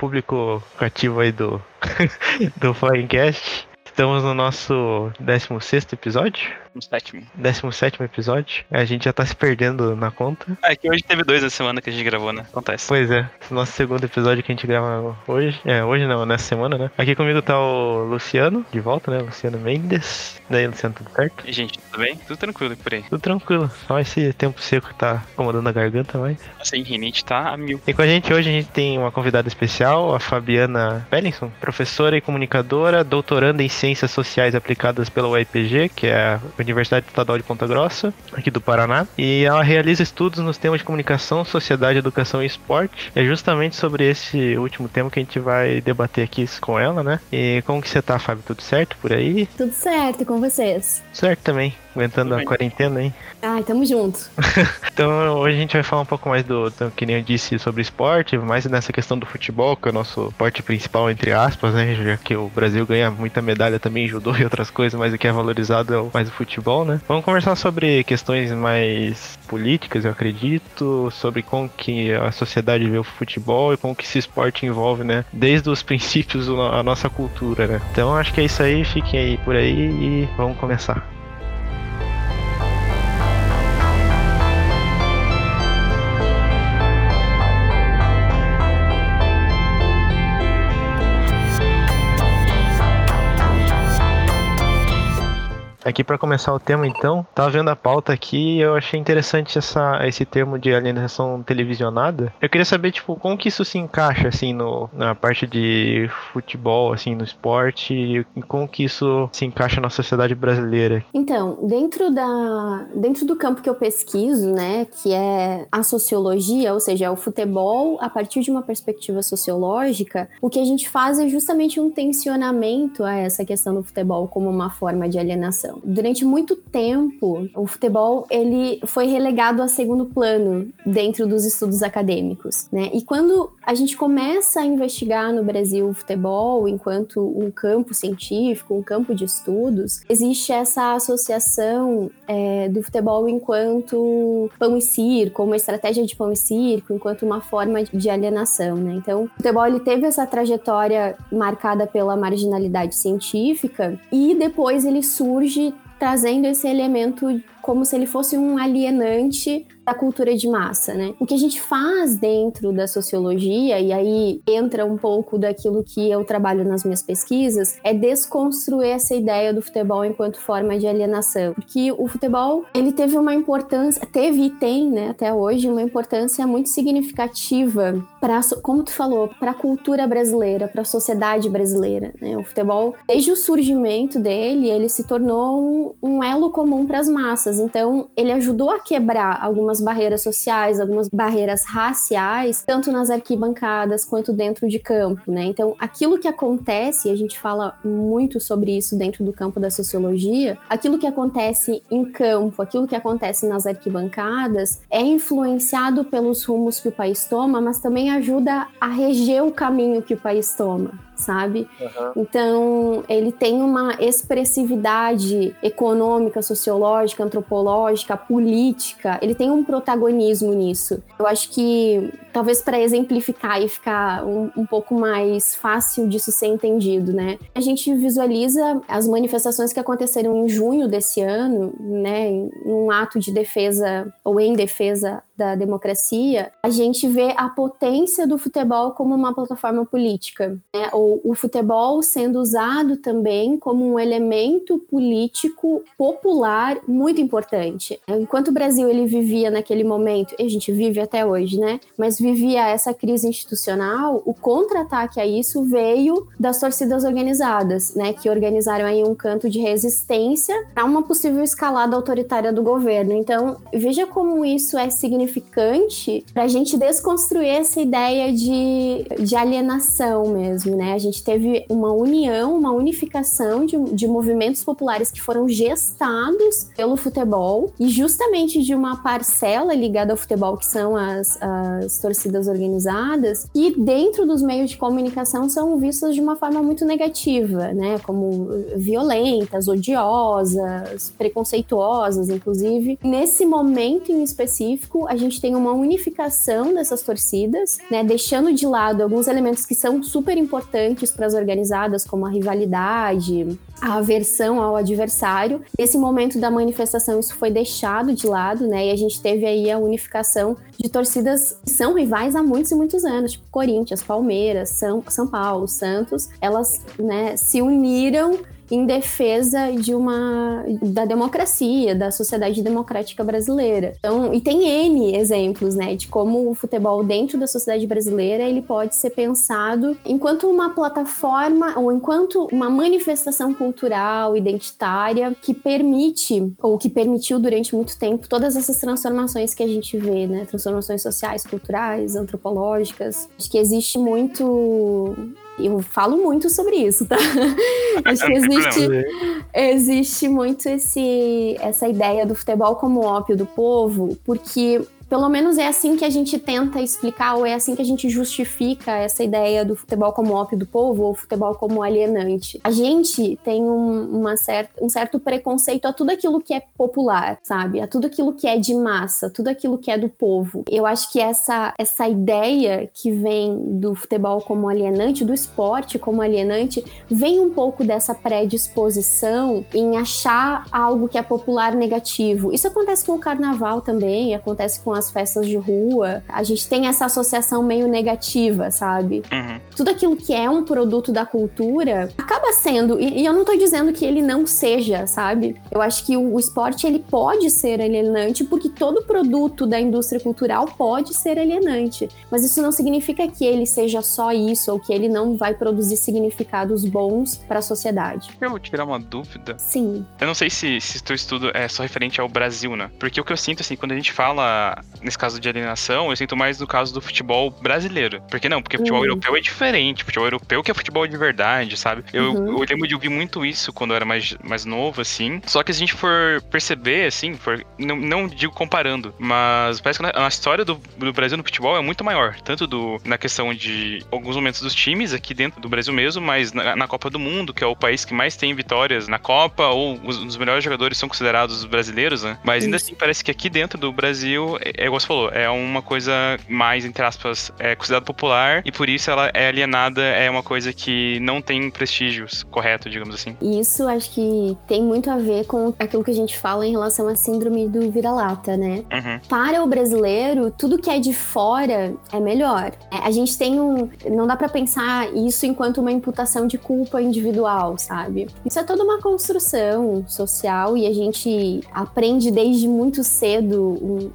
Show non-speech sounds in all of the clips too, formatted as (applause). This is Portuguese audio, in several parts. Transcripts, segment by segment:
público cativo aí do, (laughs) do Flyingcast. Estamos no nosso 16 episódio. No sétimo. 17 episódio. A gente já tá se perdendo na conta. É que hoje teve dois na semana que a gente gravou, né? Acontece. Pois é. Nosso segundo episódio que a gente grava hoje. É, hoje não, nessa semana, né? Aqui comigo tá o Luciano, de volta, né? Luciano Mendes. Daí, Luciano, tudo certo? E, gente, tudo bem? Tudo tranquilo por aí. Tudo tranquilo. Só esse tempo seco que tá incomodando a garganta, mas. Assim, rinite tá a mil. E com a gente hoje a gente tem uma convidada especial, a Fabiana Bellinson, professora e comunicadora, doutoranda em Ciências Sociais Aplicadas pela UEPG, que é a Universidade Estadual de Ponta Grossa, aqui do Paraná. E ela realiza estudos nos temas de comunicação, sociedade, educação e esporte. É justamente sobre esse último tema que a gente vai debater aqui com ela, né? E como que você tá, Fábio? Tudo certo por aí? Tudo certo, com vocês? Certo também. Aguentando a quarentena, hein? Ai, tamo junto. (laughs) então hoje a gente vai falar um pouco mais do, do, que nem eu disse, sobre esporte, mais nessa questão do futebol, que é o nosso esporte principal, entre aspas, né? Já que o Brasil ganha muita medalha também em judô e outras coisas, mas o que é valorizado é mais o futebol, né? Vamos conversar sobre questões mais políticas, eu acredito, sobre como que a sociedade vê o futebol e como que esse esporte envolve, né? Desde os (laughs) princípios a nossa cultura, né? Então acho que é isso aí, fiquem aí por aí e vamos começar. Aqui para começar o tema, então, tava vendo a pauta aqui e eu achei interessante essa, esse termo de alienação televisionada. Eu queria saber, tipo, como que isso se encaixa, assim, no, na parte de futebol, assim, no esporte, e como que isso se encaixa na sociedade brasileira? Então, dentro da, dentro do campo que eu pesquiso, né, que é a sociologia, ou seja, é o futebol a partir de uma perspectiva sociológica, o que a gente faz é justamente um tensionamento a essa questão do futebol como uma forma de alienação. Durante muito tempo, o futebol ele foi relegado a segundo plano dentro dos estudos acadêmicos, né? E quando a gente começa a investigar no Brasil o futebol enquanto um campo científico, um campo de estudos, existe essa associação é, do futebol enquanto pão e circo, uma estratégia de pão e circo, enquanto uma forma de alienação, né? Então, o futebol ele teve essa trajetória marcada pela marginalidade científica e depois ele surge trazendo esse elemento como se ele fosse um alienante da cultura de massa, né? O que a gente faz dentro da sociologia, e aí entra um pouco daquilo que eu trabalho nas minhas pesquisas, é desconstruir essa ideia do futebol enquanto forma de alienação. Porque o futebol, ele teve uma importância, teve e tem, né, até hoje, uma importância muito significativa para, como tu falou, para a cultura brasileira, para a sociedade brasileira, né? O futebol, desde o surgimento dele, ele se tornou um, um elo comum para as massas. Então, ele ajudou a quebrar algumas barreiras sociais, algumas barreiras raciais, tanto nas arquibancadas quanto dentro de campo, né? Então, aquilo que acontece, e a gente fala muito sobre isso dentro do campo da sociologia, aquilo que acontece em campo, aquilo que acontece nas arquibancadas, é influenciado pelos rumos que o país toma, mas também ajuda a reger o caminho que o país toma sabe? Uhum. Então, ele tem uma expressividade econômica, sociológica, antropológica, política, ele tem um protagonismo nisso. Eu acho que, talvez para exemplificar e ficar um, um, pouco mais fácil disso ser entendido, né? A gente visualiza as manifestações que aconteceram em junho desse ano, né, em um ato de defesa ou em defesa da democracia, a gente vê a potência do futebol como uma plataforma política, né? ou o futebol sendo usado também como um elemento político popular muito importante. Enquanto o Brasil ele vivia naquele momento, e a gente vive até hoje, né? Mas vivia essa crise institucional, o contra-ataque a isso veio das torcidas organizadas, né? Que organizaram aí um canto de resistência a uma possível escalada autoritária do governo. Então, veja como isso é significativo significante para a gente desconstruir essa ideia de, de alienação mesmo, né? A gente teve uma união, uma unificação de, de movimentos populares que foram gestados pelo futebol e justamente de uma parcela ligada ao futebol, que são as, as torcidas organizadas, e dentro dos meios de comunicação são vistas de uma forma muito negativa, né? Como violentas, odiosas, preconceituosas, inclusive. Nesse momento em específico, a gente tem uma unificação dessas torcidas, né, deixando de lado alguns elementos que são super importantes para as organizadas, como a rivalidade, a aversão ao adversário. Nesse momento da manifestação, isso foi deixado de lado, né? E a gente teve aí a unificação de torcidas que são rivais há muitos e muitos anos, tipo Corinthians, Palmeiras, São, São Paulo, Santos. Elas né, se uniram em defesa de uma da democracia, da sociedade democrática brasileira. Então, e tem N exemplos, né, de como o futebol dentro da sociedade brasileira ele pode ser pensado enquanto uma plataforma ou enquanto uma manifestação cultural identitária que permite ou que permitiu durante muito tempo todas essas transformações que a gente vê, né, transformações sociais, culturais, antropológicas. Acho que existe muito eu falo muito sobre isso, tá? (laughs) Acho que existe, existe muito esse, essa ideia do futebol como ópio do povo, porque pelo menos é assim que a gente tenta explicar, ou é assim que a gente justifica essa ideia do futebol como ópio do povo, ou futebol como alienante. A gente tem um, uma certa, um certo preconceito a tudo aquilo que é popular, sabe? A tudo aquilo que é de massa, tudo aquilo que é do povo. Eu acho que essa, essa ideia que vem do futebol como alienante, do esporte como alienante, vem um pouco dessa predisposição em achar algo que é popular negativo. Isso acontece com o carnaval também, acontece com a as festas de rua, a gente tem essa associação meio negativa, sabe? Uhum. Tudo aquilo que é um produto da cultura acaba sendo, e, e, eu não tô dizendo que ele não seja, sabe? Eu acho que o, o esporte ele pode ser alienante porque todo produto da indústria cultural pode ser alienante, mas isso não significa que ele seja só isso ou que ele não vai produzir significados bons para a sociedade. Eu vou tirar uma dúvida. Sim. Eu não sei se, se teu estudo é só referente ao Brasil, né? Porque o que eu sinto, assim, quando a gente fala nesse caso de alienação, eu sinto mais no caso do futebol brasileiro. Por que não? Porque futebol uhum. europeu é diferente. Futebol europeu que é futebol de verdade, sabe? Eu, uhum. eu lembro de ouvir muito isso quando eu era mais, mais novo, assim. Só que se a gente for perceber, assim, for, não, não digo comparando, mas parece que a história do, do Brasil no futebol é muito maior. Tanto do, na questão de alguns momentos dos times aqui dentro do Brasil mesmo, mas na, na Copa do Mundo, que é o país que mais tem vitórias na Copa, ou os, os melhores jogadores são considerados brasileiros, né? Mas ainda assim, parece que aqui dentro do Brasil é, igual você falou, é uma coisa mais, entre aspas, é considerada popular e por isso ela é alienada, é uma coisa que não tem prestígios correto, digamos assim. Isso acho que tem muito a ver com aquilo que a gente fala em relação à síndrome do vira-lata, né? Uhum. Para o brasileiro, tudo que é de fora é melhor. É, a gente tem um. Não dá para pensar isso enquanto uma imputação de culpa individual, sabe? Isso é toda uma construção social e a gente aprende desde muito cedo um,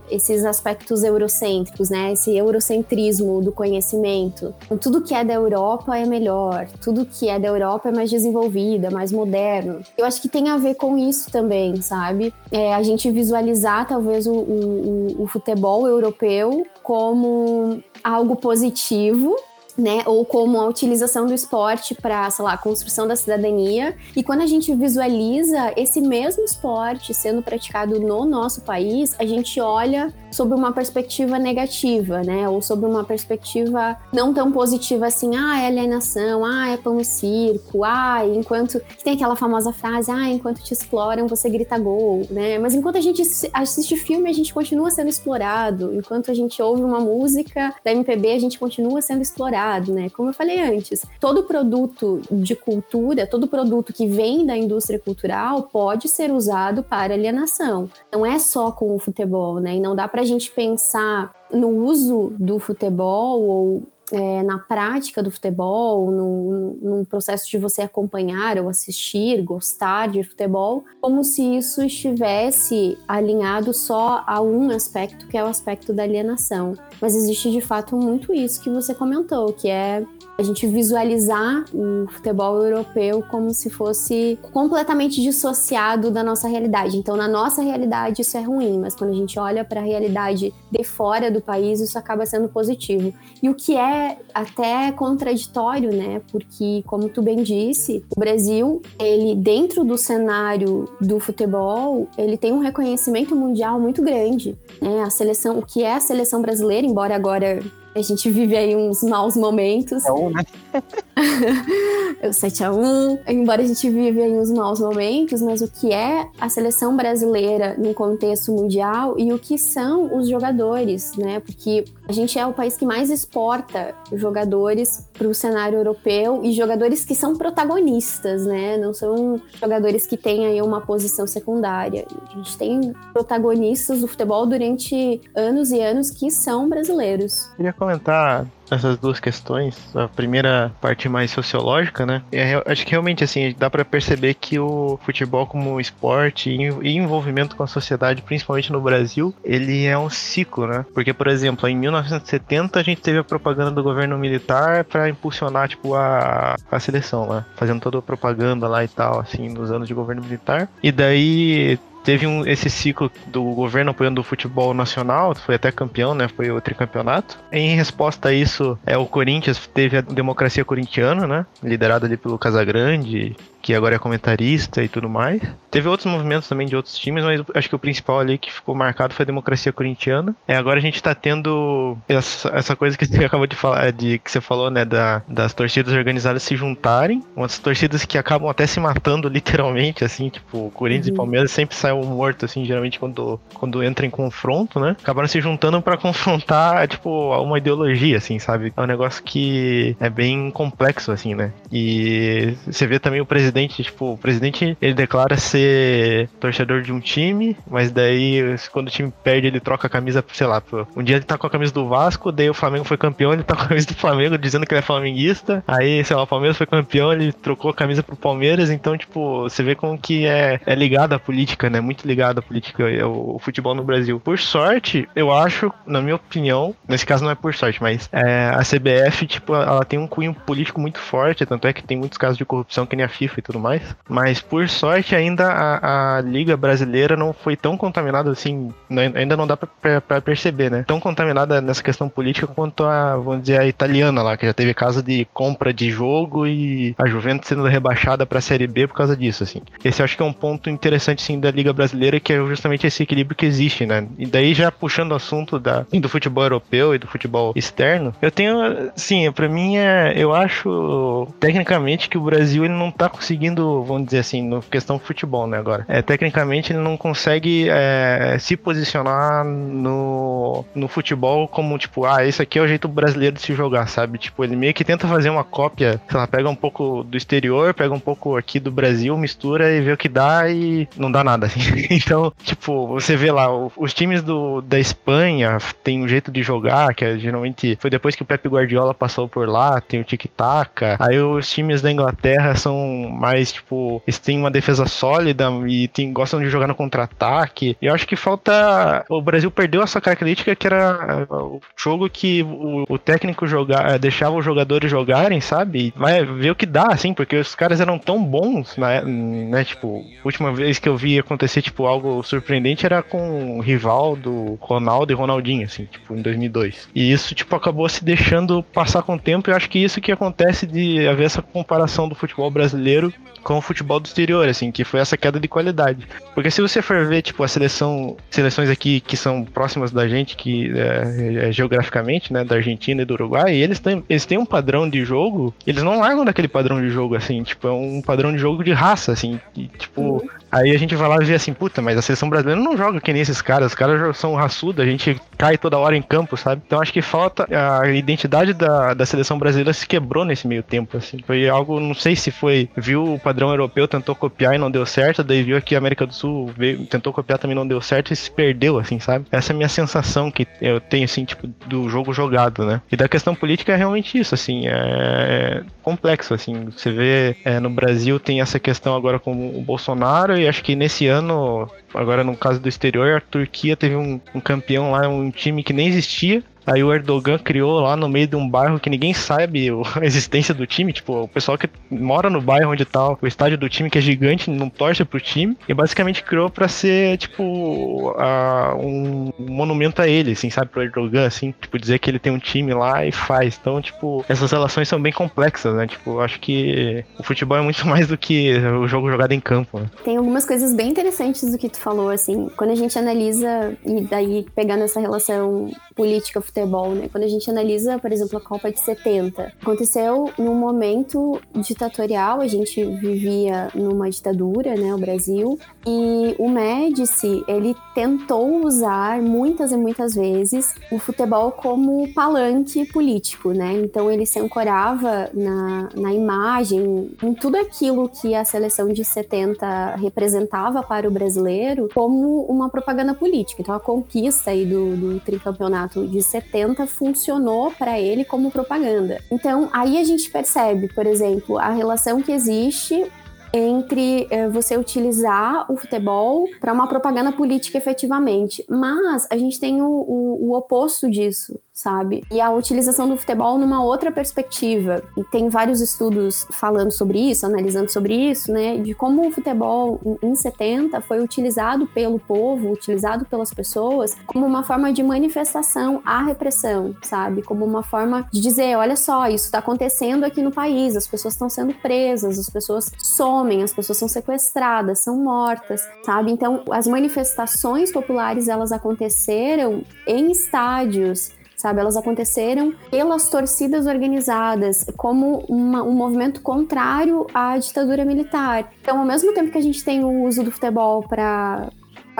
aspectos eurocêntricos, né? Esse eurocentrismo do conhecimento. Então, tudo que é da Europa é melhor, tudo que é da Europa é mais desenvolvido, mais moderno. Eu acho que tem a ver com isso também, sabe? É, a gente visualizar talvez o, o, o futebol europeu como algo positivo né, ou como a utilização do esporte para, sei lá, a construção da cidadania. E quando a gente visualiza esse mesmo esporte sendo praticado no nosso país, a gente olha sob uma perspectiva negativa, né, ou sob uma perspectiva não tão positiva assim, ah, é alienação, ah, é pão e circo, ah, enquanto tem aquela famosa frase, ah, enquanto te exploram, você grita gol, né? Mas enquanto a gente assiste filme, a gente continua sendo explorado. Enquanto a gente ouve uma música da MPB, a gente continua sendo explorado né? Como eu falei antes, todo produto de cultura, todo produto que vem da indústria cultural pode ser usado para alienação. Não é só com o futebol, né? E não dá para a gente pensar no uso do futebol ou é, na prática do futebol, no, no, processo de você acompanhar ou assistir, gostar de futebol, como se isso estivesse alinhado só a um aspecto, que é o aspecto da alienação. Mas existe de fato muito isso que você comentou, que é a gente visualizar o futebol europeu como se fosse completamente dissociado da nossa realidade. Então, na nossa realidade, isso é ruim, mas quando a gente olha para a realidade de fora do país, isso acaba sendo positivo. E o que é até contraditório, né? Porque, como tu bem disse, o Brasil, ele, dentro do cenário do futebol, ele tem um reconhecimento mundial muito grande. Né? A seleção, o que é a seleção brasileira, embora agora A gente vive aí uns maus momentos. É um, né? (laughs) o 7x1. Embora a gente vive aí uns maus momentos, mas o que é a seleção brasileira no contexto mundial e o que são os jogadores, né? Porque a gente é o país que mais exporta jogadores para o cenário europeu e jogadores que são protagonistas, né? Não são jogadores que têm aí uma posição secundária. A gente tem protagonistas do futebol durante anos e anos que são brasileiros. Queria comentar essas duas questões. A primeira parte mais sociológica, né? É, acho que realmente assim dá para perceber que o futebol como esporte e envolvimento com a sociedade, principalmente no Brasil, ele é um ciclo, né? Porque, por exemplo, em 1970 a gente teve a propaganda do governo militar para impulsionar tipo a, a seleção, né? Fazendo toda a propaganda lá e tal, assim, nos anos de governo militar. E daí teve um, esse ciclo do governo apoiando o futebol nacional, foi até campeão, né? Foi o tricampeonato. Em resposta a isso, é o Corinthians teve a democracia corintiana, né? Liderada ali pelo Casagrande, que agora é comentarista e tudo mais. Teve outros movimentos também de outros times, mas acho que o principal ali que ficou marcado foi a democracia corintiana. É, agora a gente tá tendo essa, essa coisa que você (laughs) acabou de falar, de que você falou, né, da, das torcidas organizadas se juntarem, umas torcidas que acabam até se matando (laughs) literalmente, assim, tipo, Corinthians uhum. e Palmeiras sempre saem morto, assim, geralmente quando, quando entra em confronto, né? Acabaram se juntando para (laughs) confrontar, tipo, uma ideologia, assim, sabe? É um negócio que é bem complexo, assim, né? E você vê também o presidente presidente, tipo, o presidente ele declara ser torcedor de um time, mas daí quando o time perde ele troca a camisa, sei lá, um dia ele tá com a camisa do Vasco, daí o Flamengo foi campeão, ele tá com a camisa do Flamengo dizendo que ele é flamenguista, aí, sei lá, o Palmeiras foi campeão, ele trocou a camisa pro Palmeiras, então, tipo, você vê como que é, é ligado à política, né, muito ligado à política, é o, futebol no Brasil. Por sorte, eu acho, na minha opinião, nesse caso não é por sorte, mas é, a CBF, tipo, ela tem um cunho político muito forte, tanto é que tem muitos casos de corrupção que nem a FIFA tudo mais. Mas por sorte ainda a, a liga brasileira não foi tão contaminada assim, ainda não dá para perceber, né? Tão contaminada nessa questão política quanto a, vamos dizer, a italiana lá, que já teve caso de compra de jogo e a Juventus sendo rebaixada para a Série B por causa disso, assim. Esse eu acho que é um ponto interessante sim da liga brasileira, que é justamente esse equilíbrio que existe, né? E daí já puxando o assunto da, do futebol europeu e do futebol externo, eu tenho, sim, para mim é, eu acho tecnicamente que o Brasil ele não tá conseguindo conseguindo, vamos dizer assim, no questão futebol, né, agora. É, tecnicamente ele não consegue é, se posicionar no, no futebol como, tipo, ah, esse aqui é o jeito brasileiro de se jogar, sabe? Tipo, ele meio que tenta fazer uma cópia, sei lá, pega um pouco do exterior, pega um pouco aqui do Brasil, mistura e vê o que dá e não dá nada, assim. (laughs) então, tipo, você vê lá, os times do, da Espanha tem um jeito de jogar, que é, geralmente foi depois que o Pepe Guardiola passou por lá, tem o tic-tac. Aí os times da Inglaterra são mais, tipo, eles têm uma defesa sólida e tem, gostam de jogar no contra-ataque. E eu acho que falta. O Brasil perdeu essa característica que era o jogo que o, o técnico jogar, eh, deixava os jogadores jogarem, sabe? Vai ver o que dá, assim, porque os caras eram tão bons, né? né? Tipo, a última vez que eu vi acontecer, tipo, algo surpreendente era com o Rivaldo, Ronaldo e Ronaldinho, assim, tipo, em 2002. E isso, tipo, acabou se deixando passar com o tempo. E eu acho que isso que acontece de haver essa comparação do futebol brasileiro com o futebol do exterior, assim, que foi essa queda de qualidade. Porque se você for ver, tipo, a seleção, seleções aqui que são próximas da gente, que é, é, geograficamente, né, da Argentina e do Uruguai, eles têm, eles têm um padrão de jogo, eles não largam daquele padrão de jogo, assim, tipo, é um padrão de jogo de raça, assim, e, tipo, uhum. Aí a gente vai lá e vê assim, puta, mas a seleção brasileira não joga que nem esses caras, os caras são raçudos, a gente cai toda hora em campo, sabe? Então acho que falta a identidade da, da seleção brasileira se quebrou nesse meio tempo, assim. Foi algo, não sei se foi, viu o padrão europeu, tentou copiar e não deu certo, daí viu aqui a América do Sul, veio, tentou copiar também não deu certo e se perdeu, assim, sabe? Essa é a minha sensação que eu tenho, assim, tipo, do jogo jogado, né? E da questão política é realmente isso, assim, é complexo, assim. Você vê é, no Brasil tem essa questão agora com o Bolsonaro e acho que nesse ano, agora no caso do exterior, a Turquia teve um, um campeão lá, um time que nem existia, Aí o Erdogan criou lá no meio de um bairro que ninguém sabe a existência do time. Tipo, o pessoal que mora no bairro onde tá o estádio do time, que é gigante, não torce pro time. E basicamente criou pra ser, tipo, a, um monumento a ele, assim, sabe? Pro Erdogan, assim. Tipo, dizer que ele tem um time lá e faz. Então, tipo, essas relações são bem complexas, né? Tipo, acho que o futebol é muito (laughs) mais do que o jogo jogado em campo. Né? Tem algumas coisas bem interessantes do que tu falou, assim. Quando a gente analisa, e daí pegando essa relação política futebol, né? Quando a gente analisa, por exemplo, a Copa de 70, aconteceu num momento ditatorial, a gente vivia numa ditadura, né, o Brasil, e o Médici, ele tentou usar muitas e muitas vezes o futebol como palanque político, né? Então ele se ancorava na, na imagem, em tudo aquilo que a seleção de 70 representava para o brasileiro como uma propaganda política. Então a conquista aí do, do tricampeonato de 70 funcionou para ele como propaganda. Então aí a gente percebe, por exemplo, a relação que existe entre é, você utilizar o futebol para uma propaganda política efetivamente. Mas a gente tem o, o, o oposto disso, sabe? E a utilização do futebol numa outra perspectiva. E tem vários estudos falando sobre isso, analisando sobre isso, né? De como o futebol em 70 foi utilizado pelo povo, utilizado pelas pessoas, como uma forma de manifestação à repressão, sabe? Como uma forma de dizer: olha só, isso está acontecendo aqui no país, as pessoas estão sendo presas, as pessoas somem, as pessoas são sequestradas, são mortas, sabe? Então, as manifestações populares elas aconteceram em estádios sabe? Elas aconteceram pelas torcidas organizadas, como uma, um movimento contrário à ditadura militar. Então, ao mesmo tempo que a gente tem o uso do futebol para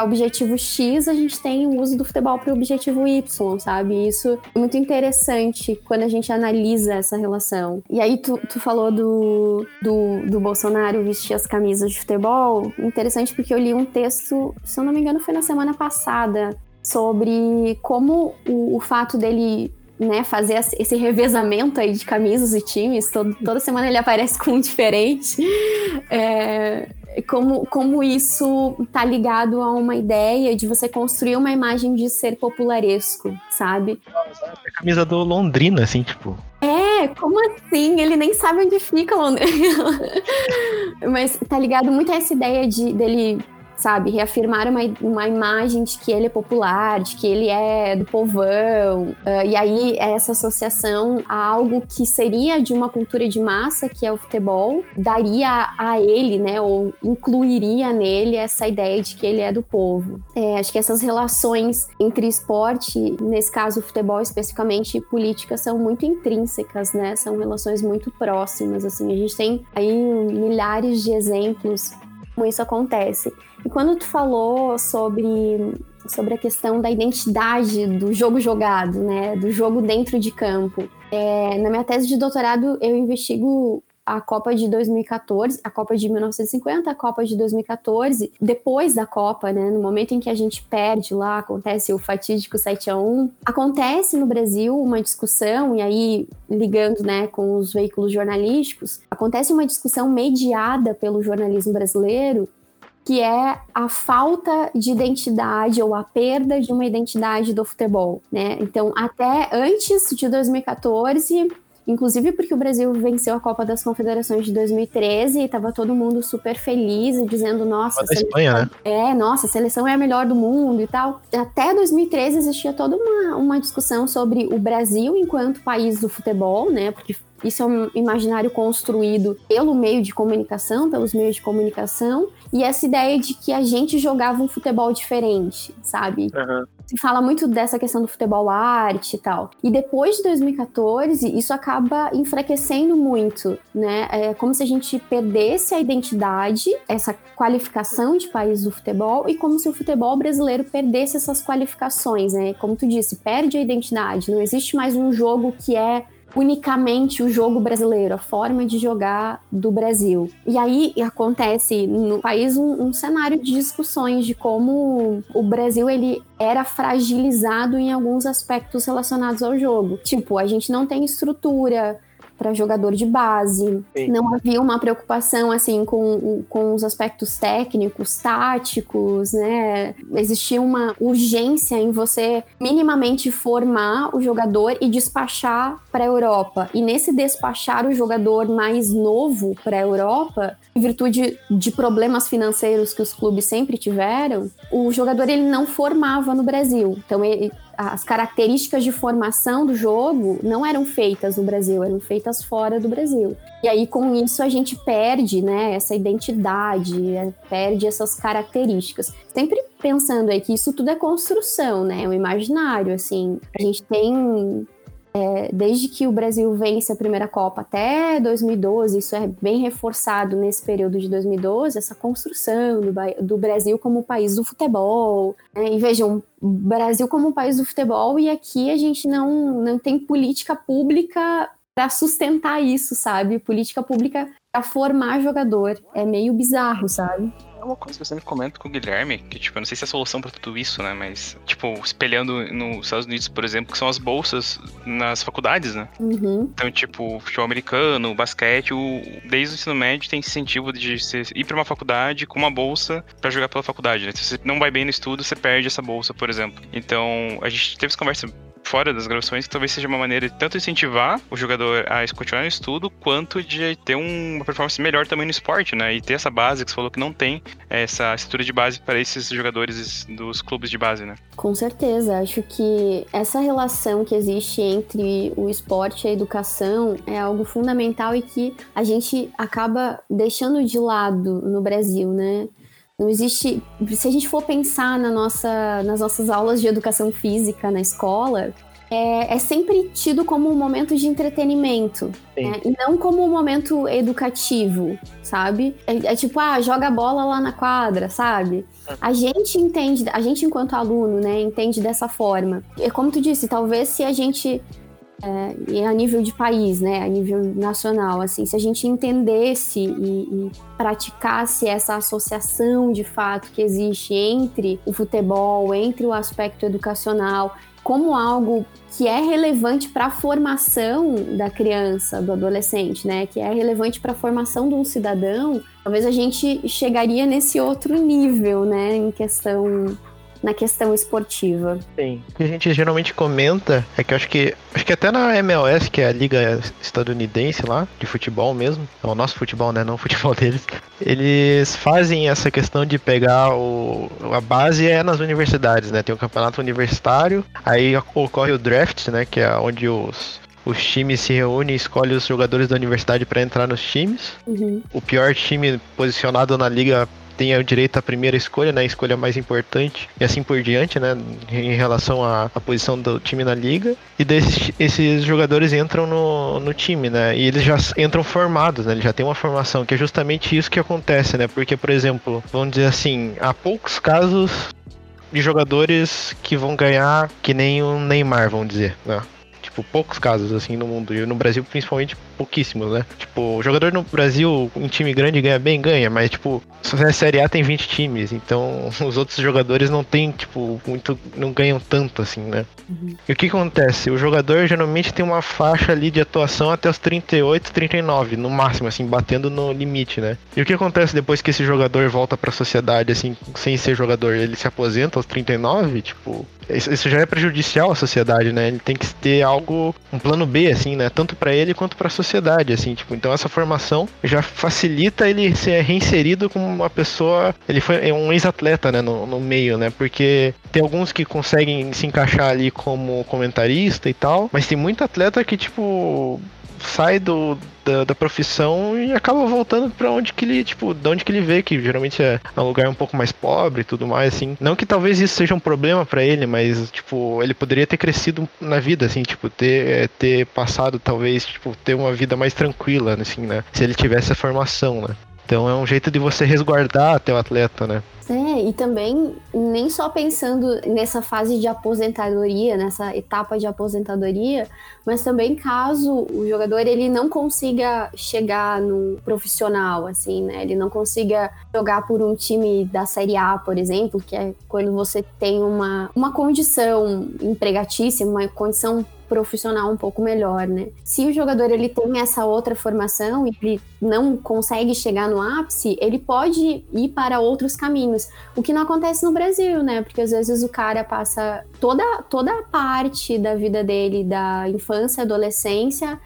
objetivo X, a gente tem o uso do futebol para o objetivo Y, sabe? Isso é muito interessante quando a gente analisa essa relação. E aí, tu, tu falou do, do, do Bolsonaro vestir as camisas de futebol. Interessante porque eu li um texto, se eu não me engano, foi na semana passada, sobre como o, o fato dele né, fazer esse revezamento aí de camisas e times, todo, toda semana ele aparece (laughs) com um diferente, é, como, como isso tá ligado a uma ideia de você construir uma imagem de ser popularesco, sabe? A camisa do Londrina, assim, tipo. É, como assim? Ele nem sabe onde fica Londrina. (laughs) Mas tá ligado muito a essa ideia de dele sabe? Reafirmar uma, uma imagem de que ele é popular, de que ele é do povão. Uh, e aí, essa associação a algo que seria de uma cultura de massa, que é o futebol, daria a ele, né? Ou incluiria nele essa ideia de que ele é do povo. É, acho que essas relações entre esporte, nesse caso o futebol especificamente, e política, são muito intrínsecas, né? São relações muito próximas, assim. A gente tem aí milhares de exemplos como isso acontece. E quando tu falou sobre, sobre a questão da identidade do jogo jogado, né, do jogo dentro de campo, é, na minha tese de doutorado eu investigo a Copa de 2014, a Copa de 1950, a Copa de 2014, depois da Copa, né, no momento em que a gente perde lá, acontece o fatídico 7 a 1, acontece no Brasil uma discussão e aí ligando, né, com os veículos jornalísticos, acontece uma discussão mediada pelo jornalismo brasileiro que é a falta de identidade ou a perda de uma identidade do futebol, né? Então, até antes de 2014, inclusive porque o Brasil venceu a Copa das Confederações de 2013 e estava todo mundo super feliz e dizendo, nossa, a seleção, Espanha, né? é, nossa, a seleção é a melhor do mundo e tal. Até 2013 existia toda uma, uma discussão sobre o Brasil enquanto país do futebol, né? Porque isso é um imaginário construído pelo meio de comunicação, pelos meios de comunicação, e essa ideia de que a gente jogava um futebol diferente, sabe? Uhum. Se fala muito dessa questão do futebol arte e tal. E depois de 2014, isso acaba enfraquecendo muito, né? É como se a gente perdesse a identidade, essa qualificação de país do futebol, e como se o futebol brasileiro perdesse essas qualificações, né? Como tu disse, perde a identidade. Não existe mais um jogo que é unicamente o jogo brasileiro, a forma de jogar do Brasil. E aí acontece no país um, um cenário de discussões de como o Brasil ele era fragilizado em alguns aspectos relacionados ao jogo. Tipo, a gente não tem estrutura, para jogador de base. Sim. Não havia uma preocupação assim com, com os aspectos técnicos, táticos, né? Existia uma urgência em você minimamente formar o jogador e despachar para a Europa. E nesse despachar o jogador mais novo para a Europa, em virtude de problemas financeiros que os clubes sempre tiveram, o jogador ele não formava no Brasil. Então ele, as características de formação do jogo não eram feitas no Brasil, eram feitas fora do Brasil. E aí, com isso, a gente perde né, essa identidade, é, perde essas características. Sempre pensando aí que isso tudo é construção, né? É um imaginário, assim. A gente tem é, desde que o Brasil vence a primeira Copa até 2012, isso é bem reforçado nesse período de 2012, essa construção do, do Brasil como país do futebol. Né? E vejam, Brasil como país do futebol, e aqui a gente não, não tem política pública para sustentar isso, sabe? Política pública para formar jogador. É meio bizarro, sabe? Uma coisa que eu sempre comento com o Guilherme, que, tipo, eu não sei se é a solução para tudo isso, né? Mas, tipo, espelhando nos Estados Unidos, por exemplo, que são as bolsas nas faculdades, né? Uhum. Então, tipo, futebol americano, basquete, o, desde o ensino médio tem incentivo de você ir para uma faculdade com uma bolsa para jogar pela faculdade, né? Se você não vai bem no estudo, você perde essa bolsa, por exemplo. Então, a gente teve essa conversa fora das gravações, que talvez seja uma maneira de tanto incentivar o jogador a continuar no estudo, quanto de ter uma performance melhor também no esporte, né? E ter essa base que você falou que não tem essa estrutura de base para esses jogadores dos clubes de base, né? Com certeza. Acho que essa relação que existe entre o esporte e a educação é algo fundamental e que a gente acaba deixando de lado no Brasil, né? Não existe. Se a gente for pensar na nossa, nas nossas aulas de educação física na escola, é, é sempre tido como um momento de entretenimento. Né? E não como um momento educativo, sabe? É, é, tipo, ah, joga bola lá na quadra, sabe? A gente entende, a gente enquanto aluno, né, entende dessa forma. É como tu disse, talvez se a gente é, e a nível de país, né, a nível nacional, assim, se a gente entendesse e, e, praticasse essa associação de fato que existe entre o futebol, entre o aspecto educacional, como algo que é relevante para a formação da criança, do adolescente, né, que é relevante para a formação de um cidadão, talvez a gente chegaria nesse outro nível, né, em questão na questão esportiva. Sim. O que a gente geralmente comenta é que eu acho que acho que até na MLS, que é a liga estadunidense lá, de futebol mesmo, é o nosso futebol, né, não o futebol (laughs) deles, eles fazem essa questão de pegar o a base é nas universidades, né? Tem o campeonato universitário, aí ocorre o draft, né, que é onde os os times se reúnem e escolhem os jogadores da universidade para entrar nos times. Uhum. O pior time posicionado na liga o direito à primeira escolha, né, a escolha mais importante, e assim por diante, né, em relação à, à posição do time na liga. E desses, esses jogadores entram no, no time, né, e eles já entram formados, né, eles já têm uma formação, que é justamente isso que acontece, né, porque, por exemplo, vamos dizer assim, há poucos casos de jogadores que vão ganhar que nem o Neymar, vamos dizer, né? Tipo, poucos casos, assim, no mundo. E no Brasil, principalmente, pouquíssimos, né? Tipo, o jogador no Brasil, um time grande ganha bem, ganha, mas, tipo, a Série A tem 20 times, então (laughs) os outros jogadores não tem, tipo, muito. não ganham tanto, assim, né? Uhum. E o que acontece? O jogador geralmente tem uma faixa ali de atuação até os 38, 39, no máximo, assim, batendo no limite, né? E o que acontece depois que esse jogador volta pra sociedade, assim, sem ser jogador? Ele se aposenta aos 39, tipo, isso já é prejudicial à sociedade, né? Ele tem que ter algo, um plano B, assim, né? Tanto para ele quanto para a sociedade, assim, tipo, então essa formação já facilita ele ser reinserido como uma pessoa, ele foi é um ex-atleta, né, no, no meio, né? Porque tem alguns que conseguem se encaixar ali como comentarista e tal, mas tem muito atleta que, tipo, sai do, da, da, profissão e acaba voltando para onde que ele, tipo, de onde que ele vê, que geralmente é um lugar um pouco mais pobre e tudo mais, assim. Não que talvez isso seja um problema para ele, mas, tipo, ele poderia ter crescido na vida, assim, tipo, ter, é, ter passado, talvez, tipo, ter uma vida mais tranquila, assim, né? Se ele tivesse a formação, né? Então é um jeito de você resguardar até o atleta, né? É, e também nem só pensando nessa fase de aposentadoria, nessa etapa de aposentadoria, mas também caso o jogador ele não consiga chegar no profissional, assim, né? Ele não consiga jogar por um time da Série A, por exemplo, que é quando você tem uma, uma condição empregatícia, uma condição profissional um pouco melhor, né? Se o jogador ele tem essa outra formação e ele não consegue chegar no ápice, ele pode ir para outros caminhos. O que não acontece no Brasil, né? Porque às vezes o cara passa toda, toda a parte da vida dele, da infância, adolescência,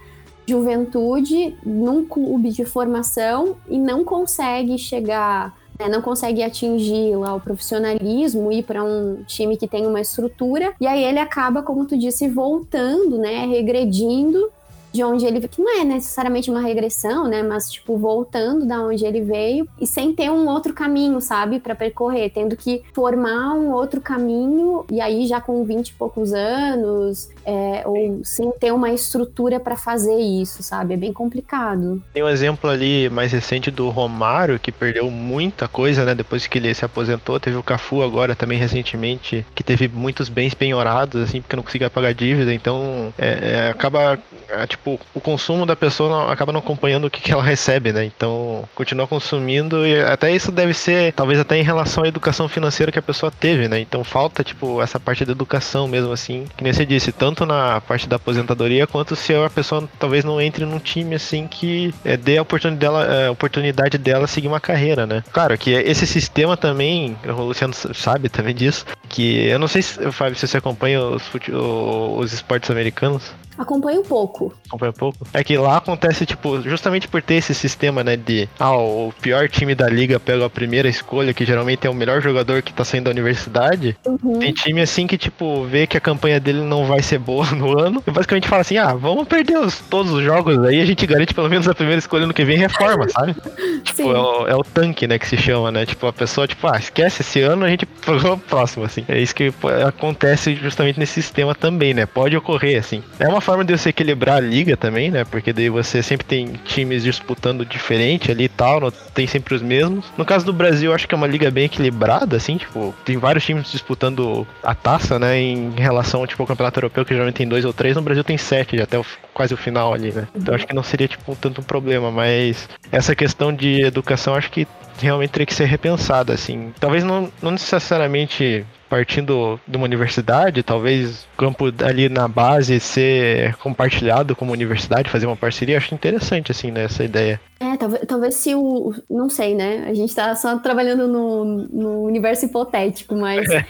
juventude, num clube de formação e não consegue chegar né, não consegue atingir lá o profissionalismo, ir para um time que tem uma estrutura, e aí ele acaba, como tu disse, voltando, né, regredindo de onde ele que não é necessariamente uma regressão, né, mas tipo voltando da onde ele veio e sem ter um outro caminho, sabe, para percorrer, tendo que formar um outro caminho e aí já com 20 e poucos anos, é, ou sem ter uma estrutura para fazer isso, sabe? É bem complicado. Tem um exemplo ali mais recente do Romário que perdeu muita coisa, né, depois que ele se aposentou, teve o Cafu agora também recentemente que teve muitos bens penhorados assim, porque não conseguia pagar dívida, então é, é, acaba é, tipo, o consumo da pessoa não, acaba não acompanhando o que, que ela recebe, né? Então, continua consumindo e até isso deve ser, talvez até em relação à educação financeira que a pessoa teve, né? Então, falta, tipo, essa parte da educação mesmo, assim, que nem você disse, tanto na parte da aposentadoria quanto se a pessoa talvez não entre num time, assim, que é, dê a oportunidade dela, é, oportunidade dela seguir uma carreira, né? Claro que esse sistema também, o Luciano sabe também disso, que eu não sei, se, Fábio, se você acompanha os, os esportes americanos. Acompanha um pouco. Acompanha um pouco. É que lá acontece, tipo, justamente por ter esse sistema, né, de ah, o pior time da liga pega a primeira escolha, que geralmente é o melhor jogador que tá saindo da universidade. Uhum. Tem time assim que, tipo, vê que a campanha dele não vai ser boa (laughs) no ano. E basicamente fala assim: ah, vamos perder os, todos os jogos aí, a gente garante pelo menos a primeira escolha no que vem reforma, (laughs) sabe? tipo, é o, é o, tanque, né, que se chama, né? Tipo, a pessoa, tipo, ah, esquece esse ano, a gente (laughs) programa o próximo, assim. É isso que acontece justamente nesse sistema também, né? Pode ocorrer, assim. É uma forma de você equilibrar a liga também, né? Porque daí você sempre tem times disputando diferente ali e tal, não tem sempre os mesmos. No caso do Brasil, acho que é uma liga bem equilibrada, assim, tipo, tem vários times disputando a taça, né? Em relação, tipo, ao campeonato europeu, que geralmente tem dois ou três, no Brasil tem sete, até o, quase o final ali, né? Então acho que não seria, tipo, tanto um problema, mas essa questão de educação acho que realmente teria que ser repensada, assim. Talvez não, não necessariamente partindo de uma universidade, talvez o campo ali na base ser compartilhado como universidade, fazer uma parceria, acho interessante, assim, né, essa ideia. É, talvez, talvez se o. Não sei, né? A gente tá só trabalhando no, no universo hipotético, mas. É.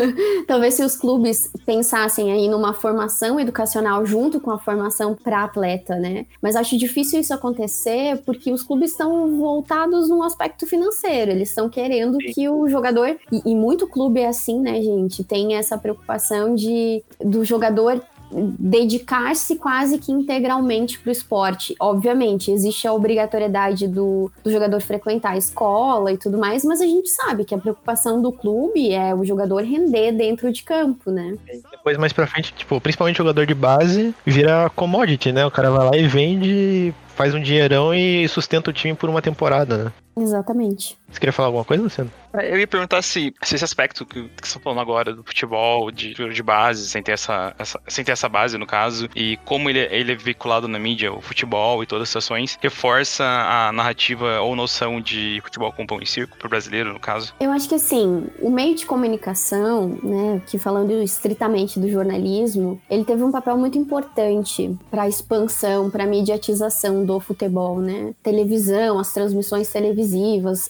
(laughs) talvez se os clubes pensassem aí numa formação educacional junto com a formação para atleta, né? Mas acho difícil isso acontecer porque os clubes estão voltados no aspecto financeiro. Eles estão querendo Sim. que o jogador. E, e muito clube é assim, né, gente? Tem essa preocupação de do jogador dedicar-se quase que integralmente para o esporte. Obviamente, existe a obrigatoriedade do, do, jogador frequentar a escola e tudo mais, mas a gente sabe que a preocupação do clube é o jogador render dentro de campo, né? Depois, mais pra frente, tipo, principalmente jogador de base, vira commodity, né? O cara vai lá e vende, faz um dinheirão e sustenta o time por uma temporada, né? Exatamente. Você queria falar alguma coisa, Luciano? É, eu ia perguntar se, se esse aspecto que, que você está falando agora do futebol, de, de base, sem ter essa, essa, sem ter essa base, no caso, e como ele, ele é vinculado na mídia, o futebol e todas as situações, reforça a narrativa ou noção de futebol com pão e circo pro brasileiro, no caso? Eu acho que assim, o meio de comunicação, né, que falando estritamente do jornalismo, ele teve um papel muito importante para a expansão, para a mediatização do futebol, né? Televisão, as transmissões televisivas,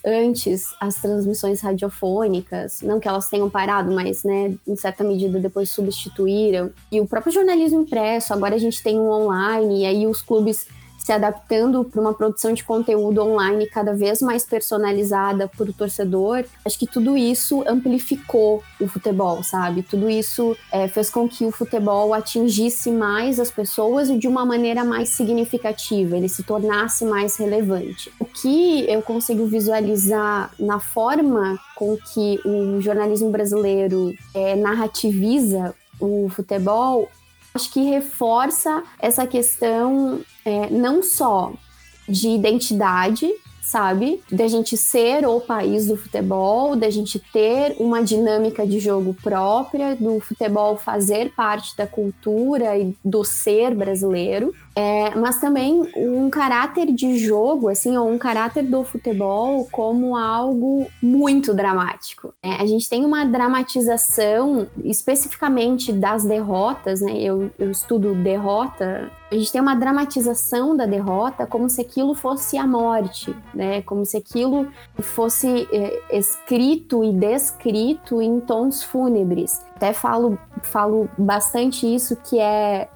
antes as transmissões radiofônicas, não que elas tenham parado, mas, né, em certa medida depois substituíram. E o próprio jornalismo impresso, agora a gente tem um online, e aí os clubes se adaptando para uma produção de conteúdo online cada vez mais personalizada para o torcedor, acho que tudo isso amplificou o futebol, sabe? Tudo isso é, fez com que o futebol atingisse mais as pessoas de uma maneira mais significativa, ele se tornasse mais relevante. O que eu consigo visualizar na forma com que o jornalismo brasileiro é, narrativiza o futebol acho que reforça essa questão é, não só de identidade, sabe? Da gente ser o país do futebol, da gente ter uma dinâmica de jogo própria, do futebol fazer parte da cultura e do ser brasileiro, é, mas também um caráter de jogo, assim, ou um caráter do futebol como algo muito dramático. É, a gente tem uma dramatização especificamente das derrotas, né? Eu, eu estudo derrota a gente tem uma dramatização da derrota como se aquilo fosse a morte, né? Como se aquilo fosse é, escrito e descrito em tons fúnebres. Até falo, falo bastante isso que é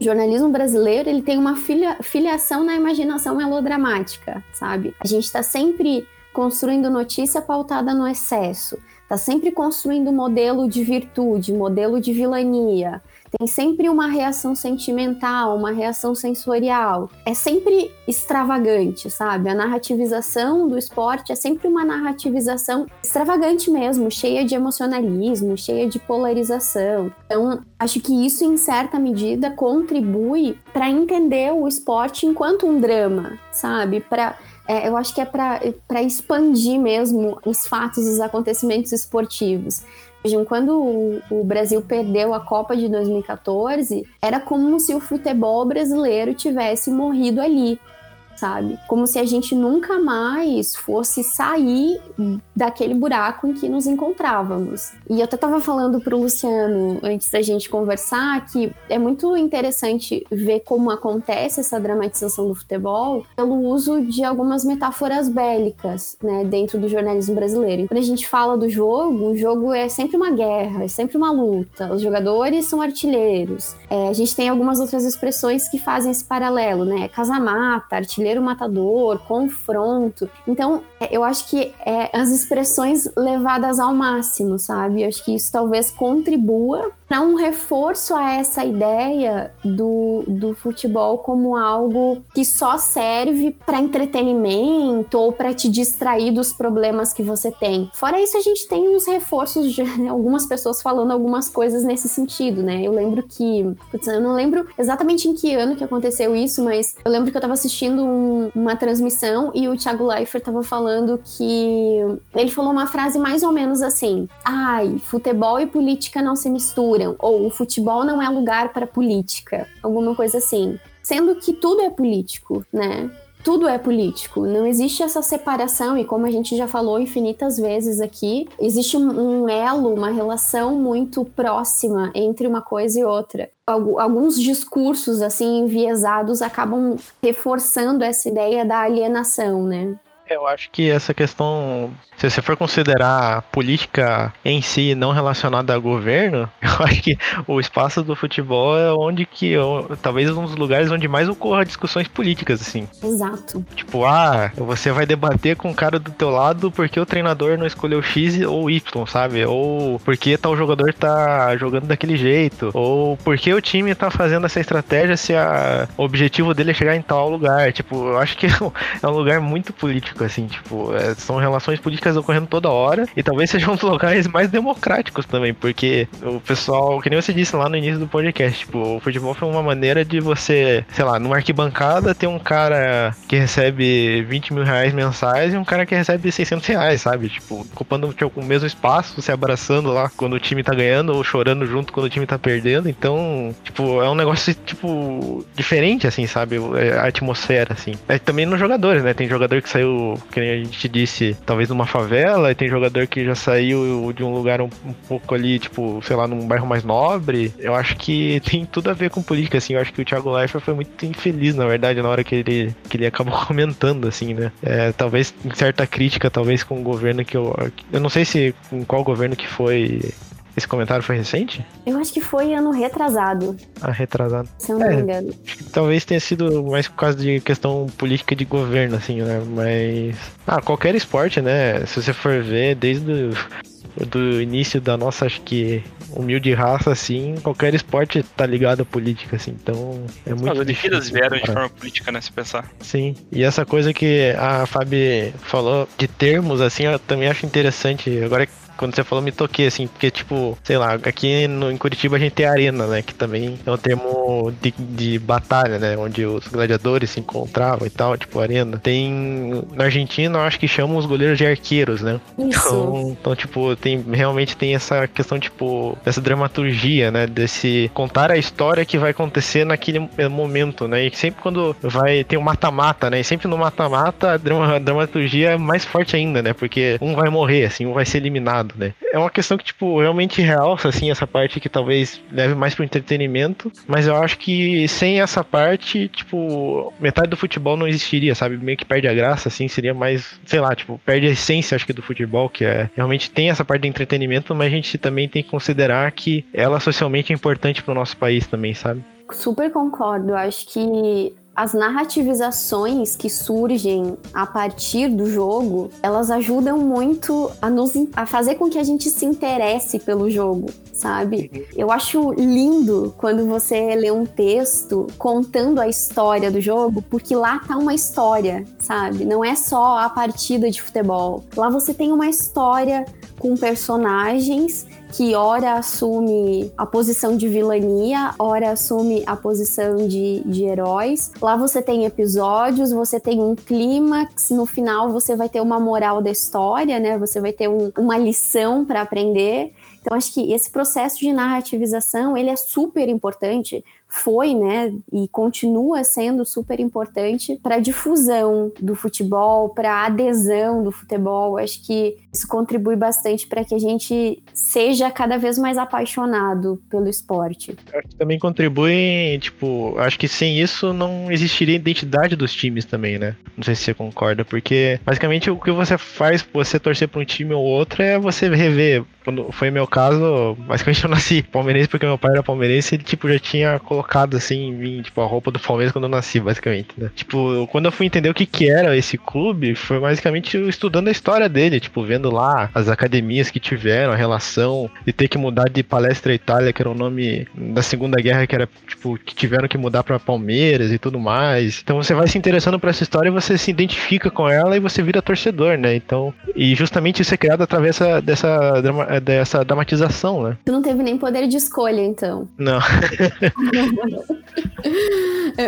o jornalismo brasileiro ele tem uma filia, filiação na imaginação melodramática, sabe? A gente está sempre construindo notícia pautada no excesso, tá sempre construindo modelo de virtude, modelo de vilania, tem sempre uma reação sentimental, uma reação sensorial. É sempre extravagante, sabe? A narrativização do esporte é sempre uma narrativização extravagante mesmo, cheia de emocionalismo, cheia de polarização. Então, acho que isso, em certa medida, contribui para entender o esporte enquanto um drama, sabe? Para é, eu acho que é para expandir mesmo os fatos, os acontecimentos esportivos. Quando o, o Brasil perdeu a Copa de 2014, era como se o futebol brasileiro tivesse morrido ali sabe? Como se a gente nunca mais fosse sair daquele buraco em que nos encontrávamos. E eu até estava falando para o Luciano antes da gente conversar que é muito interessante ver como acontece essa dramatização do futebol pelo uso de algumas metáforas bélicas, né, dentro do jornalismo brasileiro. Quando a gente fala do jogo, o jogo é sempre uma guerra, é sempre uma luta. Os jogadores são artilheiros. É, a gente tem algumas outras expressões que fazem esse paralelo, né? Casa-mata, artilheiro matador, confronto. Então, eu acho que é as expressões levadas ao máximo, sabe? Eu acho que isso talvez contribua para um reforço a essa ideia do, do futebol como algo que só serve para entretenimento ou para te distrair dos problemas que você tem. Fora isso, a gente tem uns reforços de algumas pessoas falando algumas coisas nesse sentido, né? Eu lembro que, putz, eu não lembro exatamente em que ano que aconteceu isso, mas eu lembro que eu estava assistindo um, uma transmissão e o Thiago Leifert estava falando que ele falou uma frase mais ou menos assim: "Ai, futebol e política não se misturam" ou o futebol não é lugar para política, alguma coisa assim. Sendo que tudo é político, né? tudo é político. Não existe essa separação, e como a gente já falou infinitas vezes aqui, existe um, elo, uma relação muito próxima entre uma coisa e outra. Alguns discursos assim enviesados acabam reforçando essa ideia da alienação, né? Eu acho que essa questão, se você for considerar a política em si não relacionada ao governo, (laughs) eu acho que o espaço do futebol é onde que, talvez um dos lugares onde mais ocorra discussões políticas, assim. Exato. Tipo, ah, você vai debater com o cara do teu lado porque o treinador não escolheu X ou Y, sabe? Ou porque tal jogador tá jogando daquele jeito, ou porque o time tá fazendo essa estratégia se a, o objetivo dele é chegar em tal lugar. Tipo, eu acho que (laughs) é um lugar muito político assim, tipo, é, são relações políticas ocorrendo toda hora e talvez (laughs) sejam os locais mais democráticos também, porque o pessoal, que nem você disse lá no início do podcast, tipo, o futebol foi uma maneira de você, sei lá, numa arquibancada ter um cara que recebe 20 mil reais mensais e um cara que recebe 600 reais, sabe? Tipo, ocupando tipo, o mesmo espaço, se abraçando lá quando o time tá ganhando ou chorando junto quando o time tá perdendo. Então, tipo, é um negócio, tipo, diferente, assim, sabe? É, a atmosfera, assim. É também nos jogadores, né? Tem jogador que saiu que a gente disse, talvez numa favela, e tem jogador que já saiu de um lugar um, um, pouco ali, tipo, sei lá, num bairro mais nobre. Eu acho que (laughs) tem tudo a ver com política, assim. Eu acho que o Thiago Leifert foi muito infeliz, na verdade, na hora que ele, que ele acabou (laughs) comentando, assim, né? É, talvez em certa crítica, talvez com o governo que eu. Eu não sei se com qual governo que foi esse comentário foi recente? Eu acho que foi ano retrasado. Ah, retrasado. Se eu não é, me engano. Talvez tenha sido mais por causa de questão política de governo, assim, né? Mas. Ah, qualquer esporte, né? Se você for ver, desde o do início da nossa, acho que humilde raça, assim, qualquer esporte tá ligado à política, assim, então é muito As Olimpíadas vieram de forma política, né, se pensar. Sim, e essa coisa que a Fabi falou de termos, assim, eu também acho interessante, agora quando você falou, me toquei, assim, porque, tipo, sei lá, aqui no, em Curitiba a gente tem arena, né? Que também é um termo de, de batalha, né? Onde os gladiadores se encontravam e tal, tipo, arena. Tem. Na Argentina, eu acho que chamam os goleiros de arqueiros, né? Isso. Então, então, tipo, tem, realmente tem essa questão, tipo, dessa dramaturgia, né? Desse contar a história que vai acontecer naquele momento, né? E sempre quando vai ter um mata-mata, né? E sempre no mata-mata a dramaturgia é mais forte ainda, né? Porque um vai morrer, assim, um vai ser eliminado né? É uma questão que, tipo, realmente realça, assim, essa parte que talvez leve mais pro entretenimento, mas eu acho que sem essa parte, tipo, metade do futebol não existiria, sabe? Meio que perde a graça, assim, seria mais, sei lá, tipo, perde a essência, acho que, do futebol, que é realmente tem essa parte de entretenimento, mas a gente também tem que considerar que ela socialmente é importante pro nosso país também, sabe? Super concordo. Acho que as narrativizações que surgem a partir do jogo, elas ajudam muito a nos a fazer com que a gente se interesse pelo jogo, sabe? Eu acho lindo quando você lê um texto contando a história do jogo, porque lá tá uma história, sabe? Não é só a partida de futebol. Lá você tem uma história com personagens que ora assume a posição de vilania, ora assume a posição de, de heróis. Lá você tem episódios, você tem um clímax, no final você vai ter uma moral da história, né? Você vai ter um, uma lição para aprender. Então acho que esse processo de narrativização, ele é super importante foi, né, e continua sendo super importante para a difusão do futebol, para a adesão do futebol. Acho que isso contribui bastante para que a gente seja cada vez mais apaixonado pelo esporte. Acho que também contribui, tipo, acho que sem isso não existiria identidade dos times também, né? Não sei se você concorda, porque basicamente o que você faz, você torcer para um time ou outro é você rever. Quando foi meu caso, basicamente (laughs) eu nasci palmeirense porque meu pai era palmeirense e ele tipo já tinha colocado assim em mim, tipo, a roupa do Palmeiras quando eu nasci, basicamente, né? Tipo, quando eu fui entender o que que era esse clube, foi basicamente estudando a história dele, tipo, vendo lá as academias que tiveram, a relação de ter que mudar de Palestra Itália, que era o nome da Segunda Guerra, que era, tipo, que tiveram que mudar para Palmeiras e tudo mais. Então você vai se interessando por essa história e você se identifica com ela e você vira torcedor, né? Então, e justamente isso é criado através dessa, dessa, dessa dramatização, né? Tu não teve nem poder de escolha, então. Não. (laughs)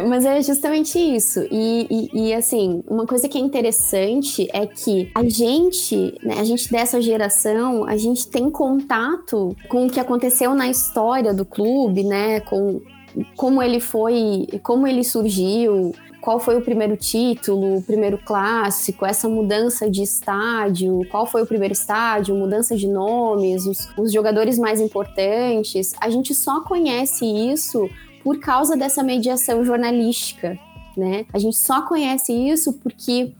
Mas é justamente isso. E, e, e, assim, uma coisa que é interessante é que a gente, né, a gente dessa geração, a gente tem contato com o que aconteceu na história do clube, né? Com como ele foi, como ele surgiu, qual foi o primeiro título, o primeiro clássico, essa mudança de estádio, qual foi o primeiro estádio, mudança de nomes, os, os jogadores mais importantes. A gente só conhece isso por causa dessa mediação jornalística, né? A gente só conhece isso porque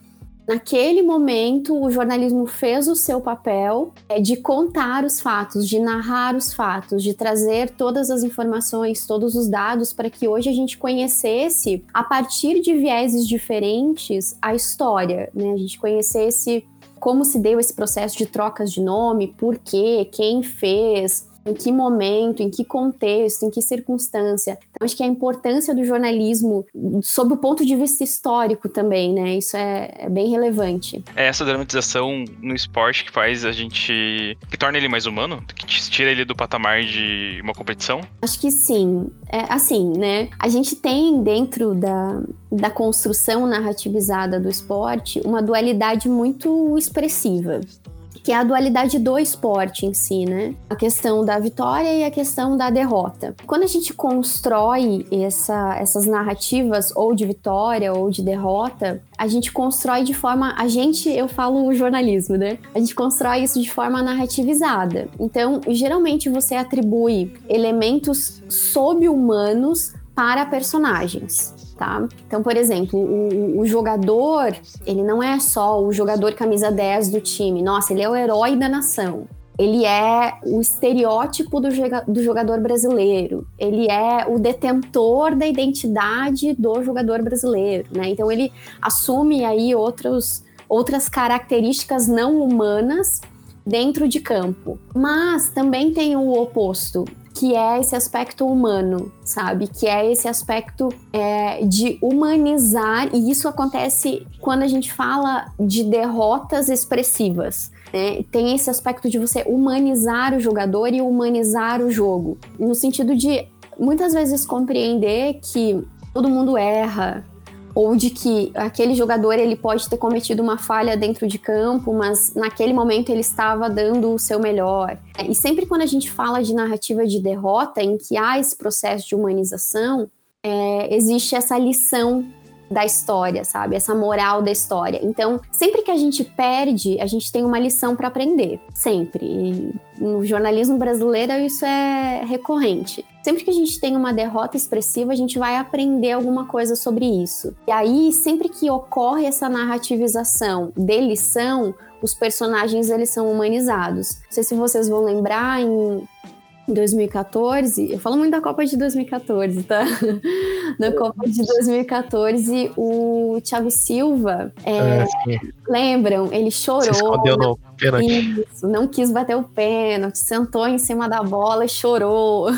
naquele momento o jornalismo fez o seu papel é, de contar os fatos, de narrar os fatos, de trazer todas as informações, todos os dados para que hoje a gente conhecesse a partir de vieses diferentes a história, né? A gente conhecesse como se deu esse processo de trocas de nome, por quê, quem fez, em que momento, em que contexto, em que circunstância. Então, acho que a importância do jornalismo, sob o ponto de vista histórico também, né? Isso é, é bem relevante. É essa dramatização no esporte que faz a gente. que torna ele mais humano? Que tira ele do patamar de uma competição? Acho que sim. É, assim, né? A gente tem dentro da, da construção narrativizada do esporte uma dualidade muito expressiva que é a dualidade do esporte em si, né? A questão da vitória e a questão da derrota. Quando a gente constrói essa, essas narrativas ou de vitória ou de derrota, a gente constrói de forma. A gente, eu falo o jornalismo, né? A gente constrói isso de forma narrativizada. Então, geralmente você atribui elementos sob-humanos para personagens tá? Então, por exemplo, o, o, jogador, ele não é só o jogador camisa 10 do time. Nossa, ele é o herói da nação. Ele é o estereótipo do, do jogador brasileiro. Ele é o detentor da identidade do jogador brasileiro, né? Então, ele assume aí outros, outras características não humanas dentro de campo. Mas também tem o oposto que é esse aspecto humano, sabe? Que é esse aspecto é, de humanizar, e isso acontece quando a gente fala de derrotas expressivas. Né? Tem esse aspecto de você humanizar o jogador e humanizar o jogo, no sentido de muitas vezes compreender que todo mundo erra, ou de que aquele jogador ele pode ter cometido uma falha dentro de campo, mas naquele momento ele estava dando o seu melhor. E sempre quando a gente fala de narrativa de derrota, em que há esse processo de humanização, é, existe essa lição da história, sabe? Essa moral da história. Então, sempre que a gente perde, a gente tem uma lição para aprender. Sempre. E no jornalismo brasileiro, isso é recorrente. Sempre que a gente tem uma derrota expressiva, a gente vai aprender alguma coisa sobre isso. E aí, sempre que ocorre essa narrativização de lição, os personagens eles são humanizados. Não sei se vocês vão lembrar em 2014, eu falo muito da Copa de 2014, tá? na Copa de 2014, o Thiago Silva, é, é, lembram? Ele chorou. Se escondeu no pênalti. Isso, não quis bater o pênalti, sentou em cima da bola e chorou.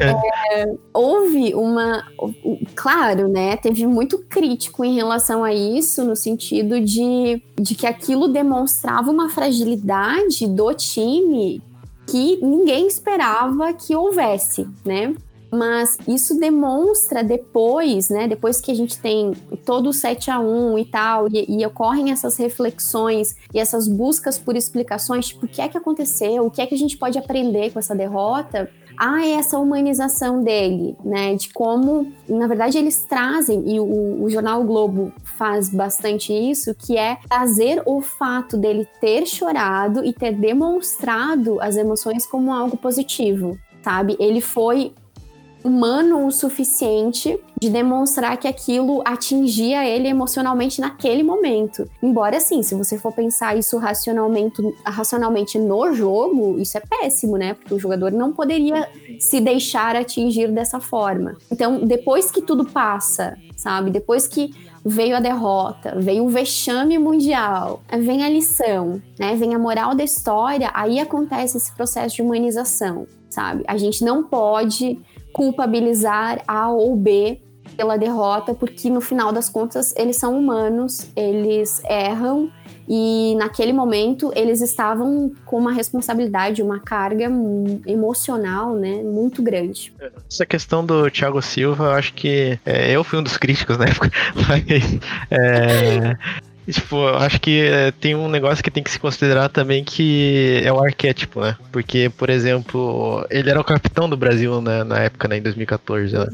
É, houve uma. Claro, né? Teve muito crítico em relação a isso, no sentido de, de que aquilo demonstrava uma fragilidade do time que ninguém esperava que houvesse, né? Mas isso demonstra depois, né? Depois que a gente tem todo o 7 a 1 e tal, e, e, ocorrem essas reflexões e essas buscas por explicações, tipo, o que é que aconteceu, o que é que a gente pode aprender com essa derrota, há essa humanização dele, né? De como, na verdade, eles trazem, e o, o jornal o Globo faz bastante isso, que é trazer o fato dele ter chorado e ter demonstrado as emoções como algo positivo, sabe? Ele foi humano o suficiente de demonstrar que aquilo atingia ele emocionalmente naquele momento. Embora, assim, se você for pensar isso racionalmente, racionalmente no jogo, isso é péssimo, né? Porque o jogador não poderia se deixar atingir dessa forma. Então, depois que tudo passa, sabe? Depois que veio a derrota, veio o vexame mundial, vem a lição, né? Vem a moral da história, aí acontece esse processo de humanização, sabe? A gente não pode culpabilizar A ou B pela derrota, porque no final das contas eles são humanos, eles erram e naquele momento eles estavam com uma responsabilidade, uma carga emocional, né, muito grande. Essa questão do Thiago Silva, acho que é, eu fui um dos críticos na época, (laughs) mas é, Tipo, acho que é, tem um negócio que tem que se considerar também que é o arquétipo, né? Porque, por exemplo, ele era o capitão do Brasil né, na época, né, em 2014. Né?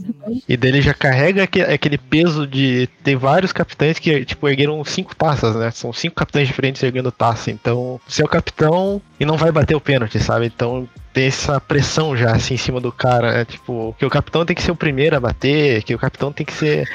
E dele já carrega aquele peso de ter vários capitães que, tipo, ergueram cinco taças, né? São cinco capitães diferentes erguendo taça. Então, você é o capitão e não vai bater o pênalti, sabe? Então, tem essa pressão já assim em cima do cara, né? Tipo, que o capitão tem que ser o primeiro a bater, que o capitão tem que ser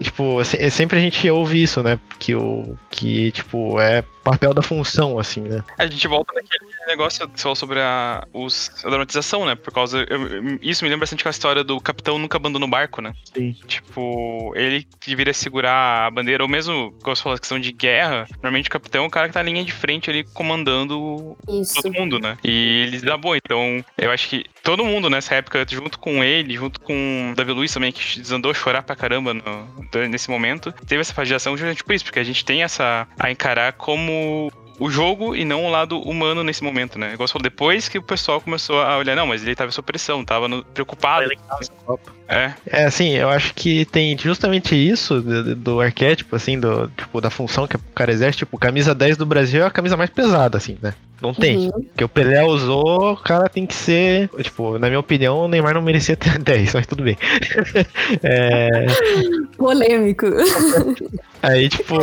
Tipo, sempre a gente ouve isso, né? Que, o, que tipo, é papel da função, assim, né? A gente volta naquele negócio que falou sobre a, os, a dramatização, né? Por causa. Eu, isso me lembra bastante com a história do capitão nunca abandona o barco, né? Sim. Tipo, ele que deveria segurar a bandeira, ou mesmo, como você falou, a questão de guerra, normalmente o capitão é o cara que tá na linha de frente ali comandando isso. todo mundo, né? E ele dá boa. Então, eu acho que todo mundo nessa época, junto com ele, junto com o Davi Luiz também, que desandou a chorar pra caramba no, nesse momento, teve essa fadiação justamente por isso, porque a gente tem essa. a encarar como o jogo e não o lado humano nesse momento, né? Igual você falou, depois que o pessoal começou a olhar, não, mas ele tava sob pressão, tava no, preocupado. É. É, assim, eu acho que tem justamente isso do, do, arquétipo, assim, do, tipo, da função que o cara exerce. Tipo, camisa 10 do Brasil é a camisa mais pesada, assim, né? Não tem. Uhum. Que o Pelé usou, o cara tem que ser. Tipo, na minha opinião, o Neymar não merecia ter (laughs) 10, mas tudo bem. (laughs) é... Polêmico. Aí, tipo,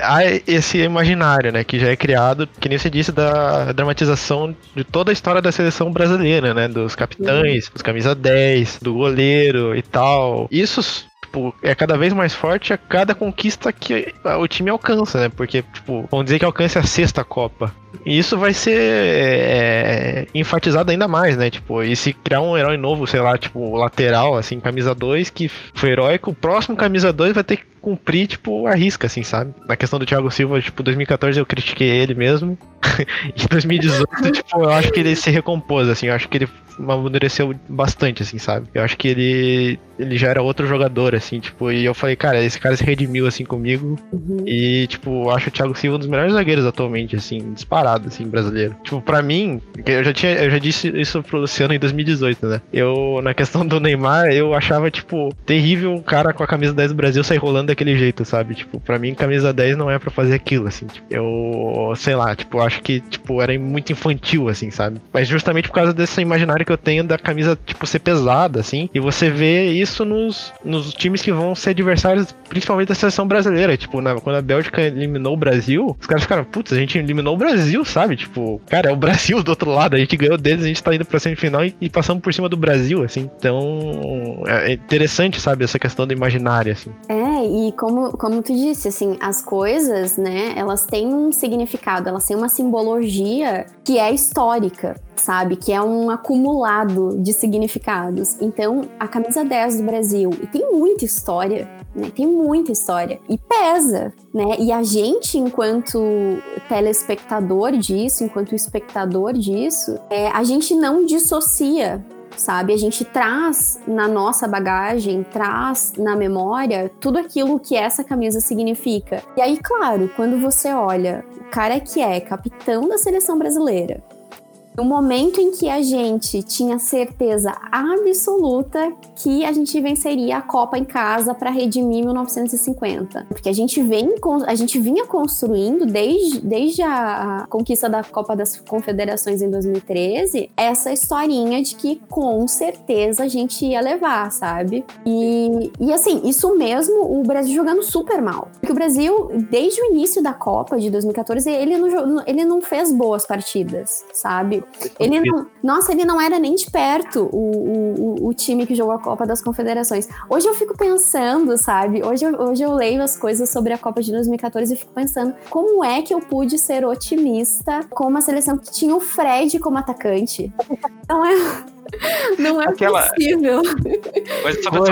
há esse imaginário, né, que já é criado, que nem você disse, da dramatização de toda a história da seleção brasileira, né? Dos capitães, uhum. dos camisa 10, do goleiro e tal. Isso tipo, é cada vez mais forte a cada conquista que o time alcança, né? Porque, tipo, vamos dizer que alcance a sexta Copa. E isso vai ser é, enfatizado ainda mais, né? Tipo, e se criar um herói novo, sei lá, tipo, lateral, assim, camisa 2, que foi heróico, o próximo camisa 2 vai ter que cumprir, tipo, a risca, assim, sabe? Na questão do Thiago Silva, tipo, 2014 eu critiquei ele mesmo. (laughs) em 2018, tipo, eu acho que ele se recompôs, assim, eu acho que ele amadureceu bastante, assim, sabe? Eu acho que ele, ele já era outro jogador, assim, tipo, e eu falei, cara, esse cara se redimiu, assim, comigo. Uhum. E, tipo, acho o Thiago Silva um dos melhores zagueiros atualmente, assim, disparado, assim, brasileiro. Tipo, pra mim, eu já tinha, eu já disse isso pro Luciano em 2018, né? Eu, na questão do Neymar, eu achava, tipo, terrível um cara com a camisa 10 do Brasil sair rolando daquele jeito, sabe? Tipo, pra mim, camisa 10 não é para fazer aquilo, assim. Tipo, eu, sei lá, tipo, acho que, tipo, era muito infantil, assim, sabe? Mas justamente por causa desse imaginário que eu tenho da camisa, tipo, ser pesada, assim. E você vê isso nos, nos times que vão ser adversários, principalmente da seleção brasileira. Tipo, na, quando a Bélgica eliminou o Brasil, os caras ficaram, putz, a gente eliminou o Brasil, sabe? Tipo, cara, é o Brasil do outro lado. A gente ganhou deles, a gente tá indo pra semifinal e, e passamos por cima do Brasil, assim. Então, é interessante, sabe, essa questão do imaginário, assim. É, e como, como tu disse, assim, as coisas, né, elas têm um significado, elas têm uma simbologia que é histórica, sabe? Que é um acumulado de significados. Então, a camisa 10 do Brasil, e tem muita história, né? Tem muita história. E pesa, né? E a gente, enquanto telespectador disso, enquanto espectador disso, é, a gente não dissocia sabe? A gente traz na nossa bagagem, traz na memória tudo aquilo que essa camisa significa. E aí, claro, quando você olha o cara que é capitão da seleção brasileira, no momento em que a gente tinha certeza absoluta que a gente venceria a Copa em casa para redimir 1950. Porque a gente, vem, a gente vinha construindo desde, desde a conquista da Copa das Confederações em 2013 essa historinha de que com certeza a gente ia levar, sabe? E, e assim, isso mesmo o Brasil jogando super mal. Porque o Brasil, desde o início da Copa de 2014, ele não, ele não fez boas partidas, sabe? Ele não, nossa, ele não era nem de perto o, o, o time que jogou a Copa das Confederações. Hoje eu fico pensando, sabe? Hoje, hoje eu leio as coisas sobre a Copa de 2014 e fico pensando como é que eu pude ser otimista com uma seleção que tinha o Fred como atacante. Não é, (laughs) não é Aquela... possível. Mas só no,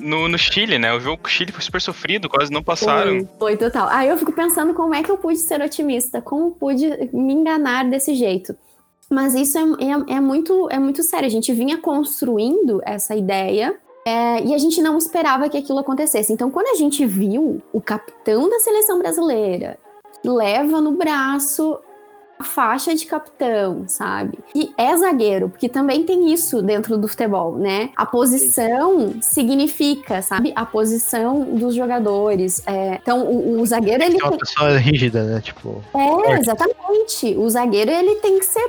no, no Chile, né? O jogo Chile foi super sofrido, quase não passaram. Foi, foi total. Aí eu fico pensando como é que eu pude ser otimista, como pude me enganar desse jeito. Mas isso é, é, é muito, é muito sério. A gente vinha construindo essa ideia é, e a gente não esperava que aquilo acontecesse. Então, quando a gente viu o capitão da seleção brasileira leva no braço faixa de capitão, sabe? E é zagueiro, porque também tem isso dentro do futebol, né? A posição significa, sabe? A posição dos jogadores. É, então, o, o zagueiro, ele. É uma pessoa rígida, né? Tipo. É, exatamente. O zagueiro, ele tem que ser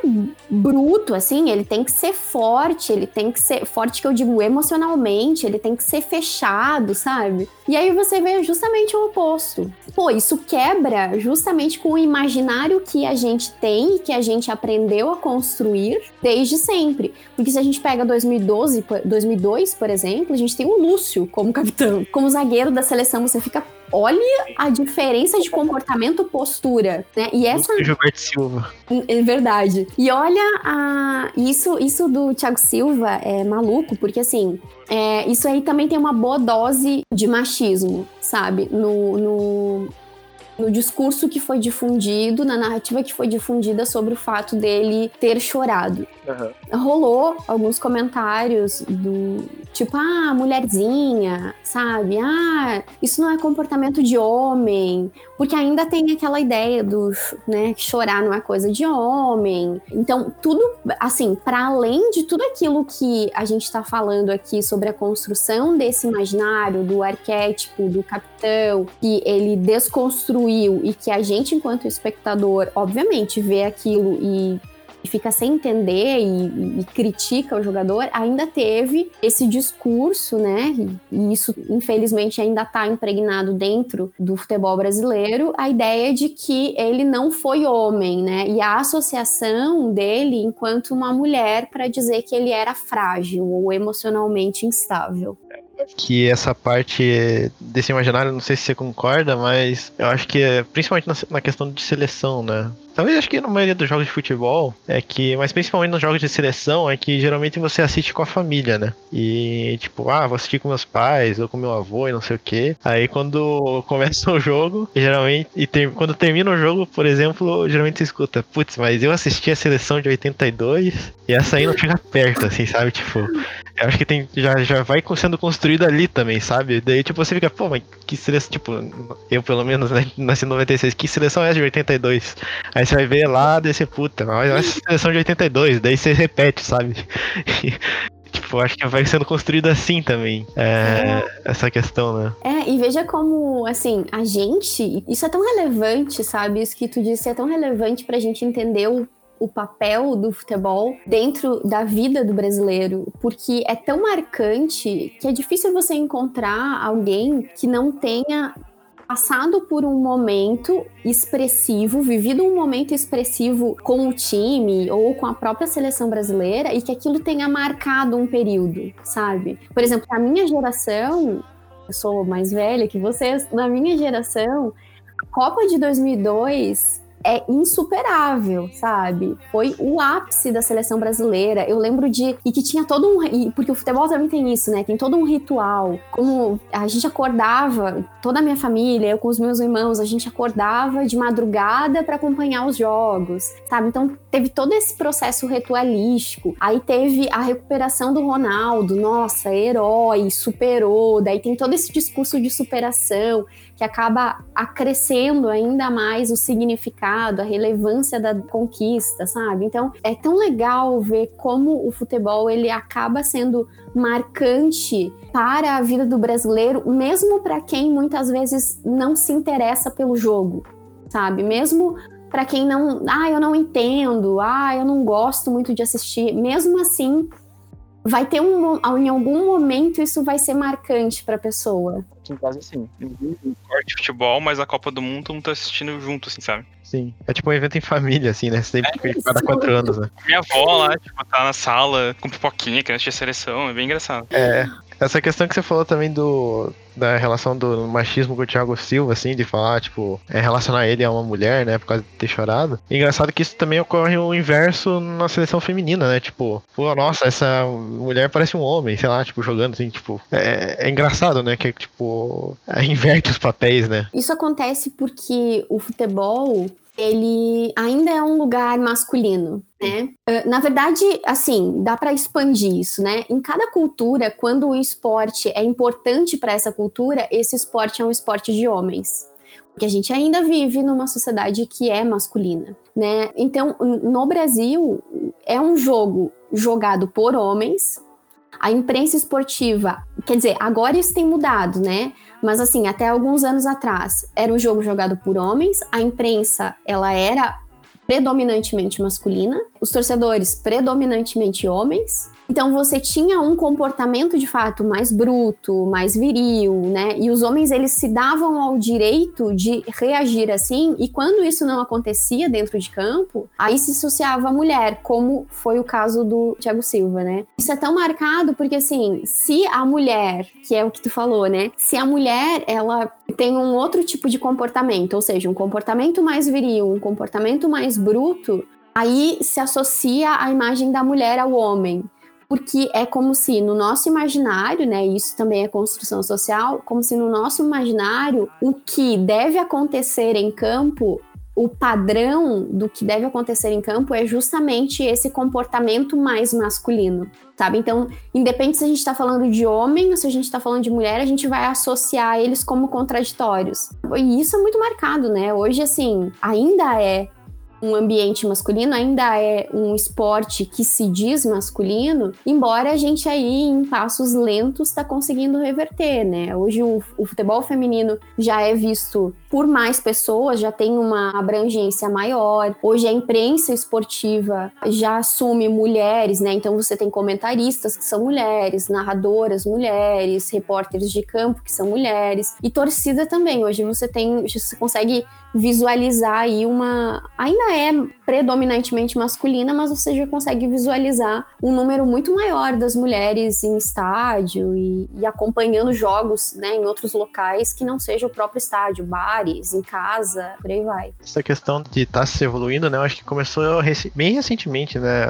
bruto, assim, ele tem que ser forte, ele tem que ser forte, que eu digo emocionalmente, ele tem que ser fechado, sabe? E aí você vê justamente o oposto. Pô, isso quebra justamente com o imaginário que a gente tem, que a gente aprendeu a construir desde sempre. Porque se a gente pega 2012, 2002, por exemplo, a gente tem o Lúcio como capitão. Como zagueiro da seleção, você fica olha a diferença de comportamento, postura, né? E essa Gilberto Silva. É verdade. E olha a isso isso do Thiago Silva é maluco, porque assim, é, isso aí também tem uma boa dose de machismo, sabe? No, no, no discurso que foi difundido, na narrativa que foi difundida sobre o fato dele ter chorado. Uhum. Rolou alguns comentários do tipo, ah, mulherzinha, sabe? Ah, isso não é comportamento de homem, porque ainda tem aquela ideia do, né, chorar não é coisa de homem. Então, tudo, assim, para além de tudo aquilo que a gente está falando aqui sobre a construção desse imaginário, do arquétipo, do capitão, que ele desconstruiu e que a gente, enquanto espectador, obviamente vê aquilo e e fica sem entender e, e, critica o jogador, ainda teve esse discurso, né? E isso, infelizmente, ainda está impregnado dentro do futebol brasileiro, a ideia de que ele não foi homem, né? E a associação dele enquanto uma mulher para dizer que ele era frágil ou emocionalmente instável que essa parte desse imaginário, não sei se você concorda, mas eu acho que é principalmente na, na questão de seleção, né? Talvez acho que na maioria dos jogos de futebol é que, mas principalmente nos jogos de seleção, é que geralmente você assiste com a família, né? E tipo, ah, vou assistir com meus pais ou com meu avô e não sei o que. Aí quando (laughs) começa o jogo, geralmente, e ter, quando termina o jogo, por exemplo, geralmente você escuta, putz, mas eu assisti a seleção de 82 e essa aí não chega perto, assim, sabe? Tipo, eu acho que tem, já, já vai sendo construída ali também, sabe? Daí, tipo, você fica, pô, mas que seleção, tipo, eu pelo menos, né, nasci em 96, que seleção é essa de 82? Aí você vai ver lá, daí você, puta, mas é seleção de 82, daí você repete, sabe? (laughs) tipo, acho que vai sendo construído assim também, é, é. essa questão, né? É, e veja como, assim, a gente, isso é tão relevante, sabe? Isso que tu disse é tão relevante pra gente entender o o papel do futebol dentro da vida do brasileiro, porque é tão marcante que é difícil você encontrar alguém que não tenha passado por um momento expressivo, vivido um momento expressivo com o time ou com a própria seleção brasileira e que aquilo tenha marcado um período, sabe? Por exemplo, a minha geração eu sou mais velha que vocês, na minha geração, a Copa de 2002 é insuperável, sabe? Foi o ápice da seleção brasileira. Eu lembro de. E que tinha todo um. Porque o futebol também tem isso, né? Tem todo um ritual. Como a gente acordava, toda a minha família, eu com os meus irmãos, a gente acordava de madrugada para acompanhar os jogos, sabe? Então teve todo esse processo ritualístico. Aí teve a recuperação do Ronaldo, nossa, herói, superou. Daí tem todo esse discurso de superação que acaba acrescendo ainda mais o significado, a relevância da conquista, sabe? Então, é tão legal ver como o futebol ele acaba sendo marcante para a vida do brasileiro, mesmo para quem muitas vezes não se interessa pelo jogo, sabe? Mesmo para quem não, ah, eu não entendo, ah, eu não gosto muito de assistir, mesmo assim, vai ter um em algum momento isso vai ser marcante para a pessoa. Em casa assim, corte de futebol, mas a Copa do Mundo não tá assistindo junto, assim, sabe? Sim. É tipo um evento em família, assim, né? Sempre é, cada quatro anos, né? Minha avó lá, tipo, tá na sala com pipoquinha, que antes de seleção, é bem engraçado. É. Essa questão que você falou também do da relação do machismo com o Thiago Silva, assim, de falar, tipo, é relacionar ele a uma mulher, né, por causa de ter chorado. E engraçado que isso também ocorre o inverso na seleção feminina, né, tipo, pô, nossa, essa mulher parece um homem, sei lá, tipo, jogando assim, tipo, é, é engraçado, né, que, tipo, (laughs) inverte os papéis, né. Isso acontece porque o futebol, ele ainda é um lugar masculino, né? Ah, na verdade, assim, dá para expandir isso, né? Em cada cultura, quando o esporte é importante para essa cultura, esse esporte é um esporte de homens. Porque a gente ainda vive numa sociedade que é masculina, né? Então, no Brasil, é um jogo jogado por homens. A imprensa esportiva, quer dizer, agora isso tem mudado, né? Mas assim, até alguns anos atrás, era um jogo jogado por homens, a imprensa, ela era predominantemente masculina, os torcedores predominantemente homens, então você tinha um comportamento de fato mais bruto, mais viril, né? E os homens eles se davam ao direito de reagir assim, e quando isso não acontecia dentro de campo, aí se associava a mulher, como foi o caso do Thiago Silva, né? Isso é tão marcado porque assim, se a mulher, que é o que tu falou, né? Se a mulher ela tem um outro tipo de comportamento, ou seja, um comportamento mais viril, um comportamento mais bruto, aí se associa a imagem da mulher ao homem porque é como se no nosso imaginário, né, isso também é construção social, como se no nosso imaginário o que deve acontecer em campo o padrão do que deve acontecer em campo é justamente esse comportamento mais masculino, sabe? Então, independente se a gente está falando de homem ou se a gente está falando de mulher, a gente vai associar eles como contraditórios. E isso é muito marcado, né? Hoje, assim, ainda é um ambiente masculino, ainda é um esporte que se diz masculino, embora a gente aí em passos lentos está conseguindo reverter, né? Hoje o, o, futebol feminino já é visto por mais pessoas, já tem uma abrangência maior. Hoje a imprensa esportiva já assume mulheres, né? Então você tem comentaristas que são mulheres, narradoras mulheres, repórteres de campo que são mulheres e torcida também. Hoje você tem, você consegue visualizar aí uma. Ainda é predominantemente masculina, mas você já consegue visualizar um número muito maior das mulheres em estádio e, e acompanhando jogos né, em outros locais que não seja o próprio estádio, bares, em casa, por aí vai. Essa questão de estar tá se evoluindo, né? Eu acho que começou bem recentemente, né?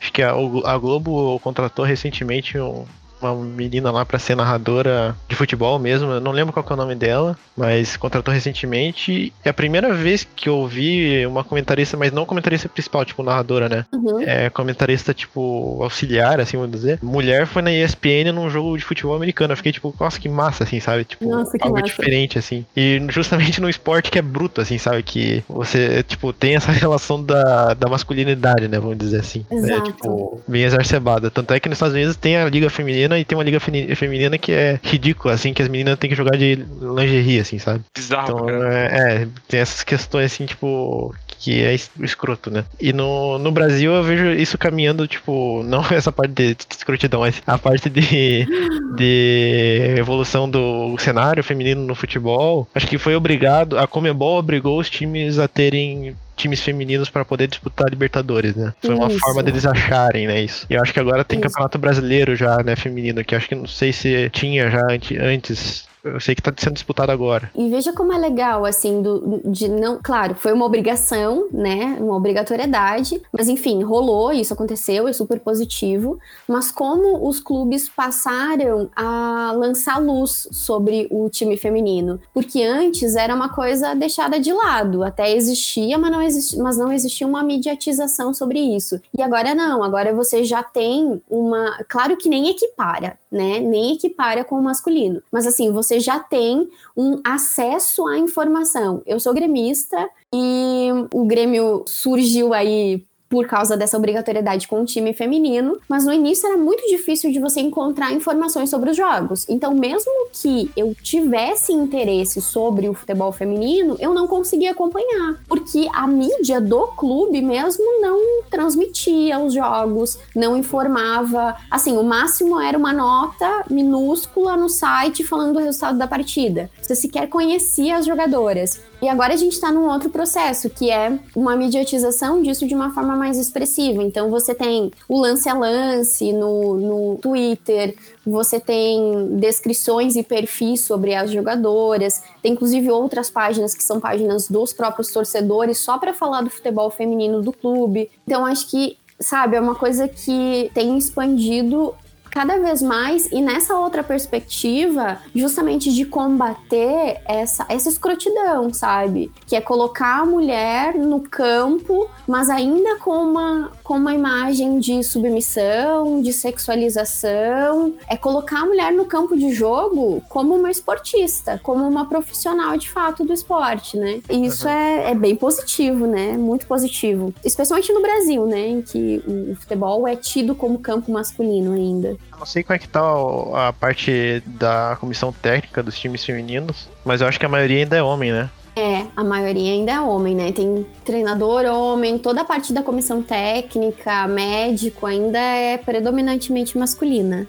Acho que a, a Globo contratou recentemente um uma menina lá para ser narradora de futebol mesmo. Eu não lembro qual é o nome dela, mas contratou recentemente. É a primeira vez que eu vi uma comentarista, mas não comentarista principal, tipo narradora, né? Uhum. É comentarista, tipo, auxiliar, assim, vamos dizer. Mulher foi na ESPN num jogo de futebol americano. Eu fiquei, tipo, nossa, que massa, assim, sabe? Tipo, nossa, algo massa. diferente, assim. E justamente no esporte que é bruto, assim, sabe? Que você, tipo, tem essa (laughs) relação da, da masculinidade, né? Vamos dizer assim. Exato. É, tipo, bem exacerbada. Tanto é que nos Estados Unidos tem a Liga Feminina e tem uma liga feminina que é ridícula, assim, que as meninas têm que jogar de lingerie, assim, sabe? Bizarro, então, é, é, tem essas questões, assim, tipo, que é escroto, né? E no, no Brasil eu vejo isso caminhando, tipo, (laughs) não essa parte de, de escrotidão, mas a parte de, (laughs) de evolução do cenário feminino no futebol. Acho que foi obrigado, a Comebol obrigou os times a terem times femininos para poder disputar a Libertadores, né? Foi uma Isso. forma deles acharem, né, isso. E eu acho que agora tem Isso. Campeonato Brasileiro já, né, feminino, que acho que não sei se tinha já ante- antes. Eu sei que tá sendo disputado agora. E veja como é legal, assim, do, de não. Claro, foi uma obrigação, né? Uma obrigatoriedade. Mas enfim, rolou, isso aconteceu, é super positivo. Mas como os clubes passaram a lançar luz sobre o time feminino. Porque antes era uma coisa deixada de lado. Até existia, mas não, existi, mas não existia uma mediatização sobre isso. E agora não, agora você já tem uma. Claro que nem equipara, né? Nem equipara com o masculino. Mas assim, você já tem um acesso à informação. Eu sou gremista e o Grêmio surgiu aí por causa dessa obrigatoriedade com o time feminino, mas no início era muito difícil de você encontrar informações sobre os jogos. Então, mesmo que eu tivesse interesse sobre o futebol feminino, eu não conseguia acompanhar, porque a mídia do clube mesmo não transmitia os jogos, não informava. Assim, o máximo era uma nota minúscula no site falando do resultado da partida. Você sequer conhecia as jogadoras. E agora a gente está num outro processo, que é uma mediatização disso de uma forma mais expressiva. Então você tem o lance a lance no, no Twitter, você tem descrições e perfis sobre as jogadoras, tem inclusive outras páginas que são páginas dos próprios torcedores só para falar do futebol feminino do clube. Então acho que, sabe, é uma coisa que tem expandido cada vez mais e nessa outra perspectiva, justamente de combater essa, essa escrotidão, sabe? Que é colocar a mulher no campo, mas ainda com uma, com uma imagem de submissão, de sexualização. É colocar a mulher no campo de jogo como uma esportista, como uma profissional de fato do esporte, né? E isso é, é bem positivo, né? Muito positivo. Especialmente no Brasil, né? Em que o futebol é tido como campo masculino ainda. Eu não sei como é que tá a parte da comissão técnica dos times femininos, mas eu acho que a maioria ainda é homem, né? É, a maioria ainda é homem, né? Tem treinador homem, toda a parte da comissão técnica, médico, ainda é predominantemente masculina.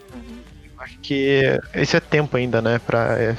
Acho que esse é tempo ainda, né, pra é,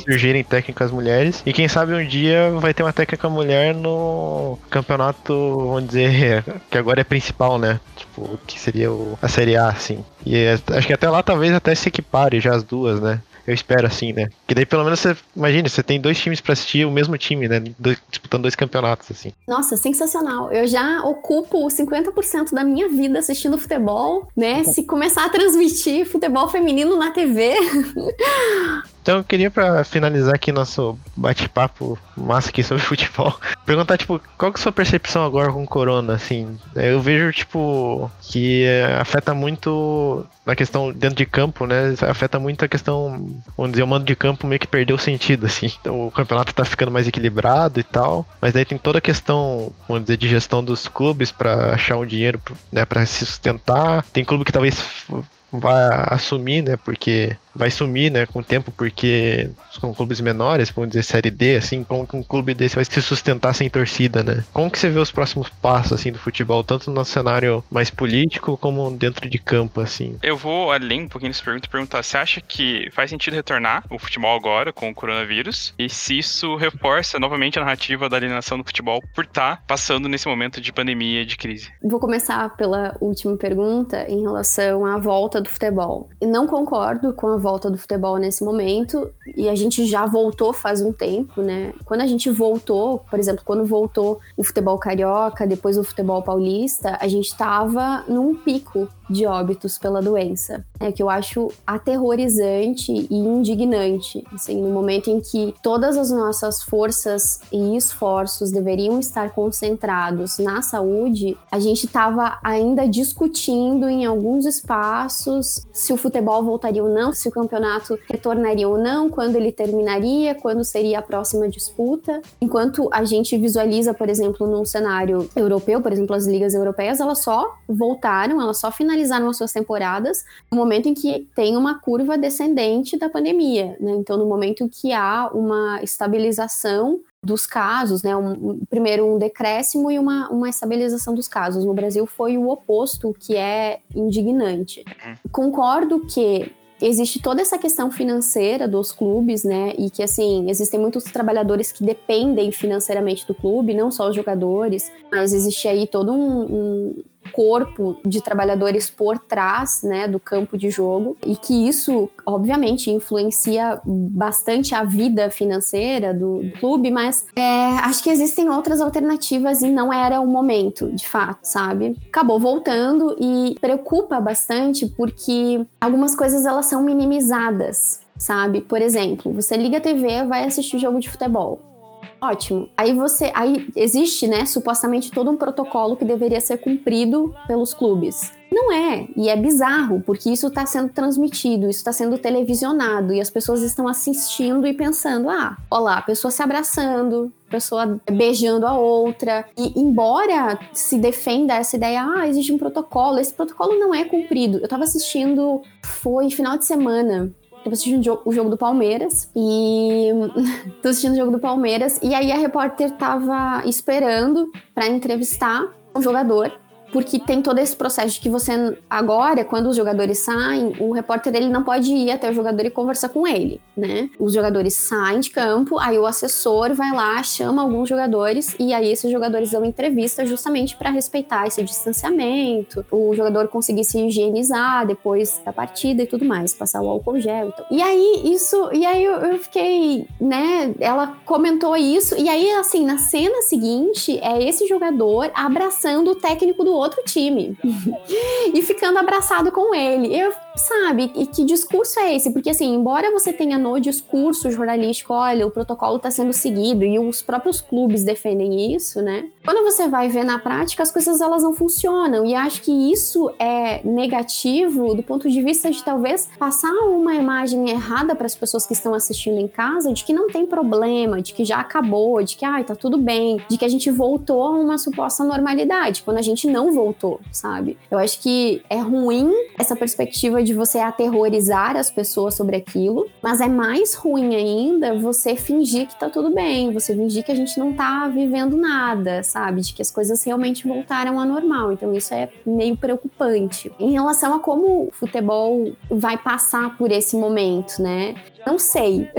surgirem técnicas mulheres. E quem sabe um dia vai ter uma técnica mulher no campeonato, vamos dizer, (laughs) que agora é principal, né? Tipo, que seria o- a Série A, assim. E é- acho que até lá talvez até se equipare já as duas, né? Eu espero assim, né? Que daí pelo menos você, imagine, você tem dois times pra assistir, o mesmo time, né? Dois- disputando dois campeonatos, assim. Nossa, sensacional. Eu já ocupo 50% da minha vida assistindo futebol, né? Se começar a transmitir futebol feminino na TV, (laughs) Então eu queria pra finalizar aqui nosso bate-papo massa aqui sobre (laughs) futebol, perguntar tipo, qual que é a sua percepção agora com o corona, assim? Eu vejo tipo que eh, afeta muito na questão dentro de campo, né? Afeta muito a questão, vamos dizer, o mando de campo meio que perdeu sentido, assim. Então, o campeonato tá ficando mais equilibrado e tal, mas daí tem toda a questão, vamos dizer, de gestão dos clubes pra achar um dinheiro, né, para se sustentar. Tem clube que talvez vai assumir, né? Porque vai sumir, né, com o tempo, porque são clubes menores, vamos dizer série D, assim, como que um clube desse vai se sustentar sem torcida, né? Como que você vê os próximos passos assim do futebol, tanto no cenário mais político como dentro de campo, assim? Eu vou além um pouquinho dessa pergunta e perguntar: você acha que faz sentido retornar o futebol agora com o coronavírus? E se isso reforça novamente a narrativa da alienação do futebol por estar passando nesse momento de pandemia e de crise? Vou começar pela última pergunta em relação à volta do futebol. Eu não concordo com a volta do futebol nesse momento e a gente já voltou faz um tempo, né? Quando a gente voltou, por exemplo, quando voltou o futebol carioca, depois o futebol paulista, a gente estava num pico de óbitos pela doença, é que eu acho aterrorizante e indignante, assim, no momento em que todas as nossas forças e esforços deveriam estar concentrados na saúde, a gente estava ainda discutindo em alguns espaços se o futebol voltaria ou não, se o campeonato retornaria ou não, quando ele terminaria, quando seria a próxima disputa. Enquanto a gente visualiza, por exemplo, num cenário europeu, por exemplo, as ligas europeias, elas só voltaram, elas só finalizaram as suas temporadas no momento em que tem uma curva descendente da pandemia, né? Então, no momento em que há uma estabilização dos casos, né? Um, um- primeiro um decréscimo e uma, uma estabilização dos casos. No Brasil foi o oposto, o que é indignante. Concordo que existe toda essa questão financeira dos clubes, né? E que, assim, existem muitos trabalhadores que dependem financeiramente do clube, não só os jogadores, mas existe aí todo um, um corpo de trabalhadores por trás, né, do campo de jogo e que isso, obviamente, influencia bastante a vida financeira do, do clube, mas é, acho que existem outras alternativas e não era o momento, de fato, sabe? Acabou voltando e preocupa bastante porque algumas coisas elas são minimizadas, sabe? Por exemplo, você liga a TV, vai assistir jogo de futebol. Ótimo. Aí você, aí existe, né, supostamente todo um protocolo que deveria ser cumprido pelos clubes. Não é, e é bizarro, porque isso está sendo transmitido, isso está sendo televisionado, e as pessoas estão assistindo e pensando: ah, olha lá, a pessoa se abraçando, pessoa beijando a outra. E embora se defenda essa ideia, ah, existe um protocolo, esse protocolo não é cumprido. Eu estava assistindo, foi final de semana, Tô assistindo o jogo do Palmeiras e (laughs) tô assistindo o jogo do Palmeiras e aí a repórter tava esperando para entrevistar um jogador porque tem todo esse processo de que você agora, quando os jogadores saem, o repórter ele não pode ir até o jogador e conversar com ele, né? Os jogadores saem de campo, aí o assessor vai lá, chama alguns jogadores e aí esses jogadores dão entrevista justamente para respeitar esse distanciamento, o jogador conseguir se higienizar depois da partida e tudo mais, passar o álcool gel. Então. E aí isso, e aí eu, eu fiquei, né? Ela comentou isso e aí assim na cena seguinte é esse jogador abraçando o técnico do outro time (laughs) e ficando abraçado com ele. Eu, sabe, e que discurso é esse? Porque assim, embora você tenha no discurso jornalístico, olha, o protocolo está sendo seguido e os próprios clubes defendem isso, né? Quando você vai ver na prática, as coisas elas não funcionam e acho que isso é negativo do ponto de vista de talvez passar uma imagem errada para as pessoas que estão assistindo em casa de que não tem problema, de que já acabou, de que ai, tá tudo bem, de que a gente voltou a uma suposta normalidade, quando a gente não voltou, sabe? Eu acho que é ruim essa perspectiva de você aterrorizar as pessoas sobre aquilo, mas é mais ruim ainda você fingir que tá tudo bem, você fingir que a gente não tá vivendo nada, sabe? De que as coisas realmente voltaram ao normal. Então isso é meio preocupante. Em relação a como o futebol vai passar por esse momento, né? Não sei.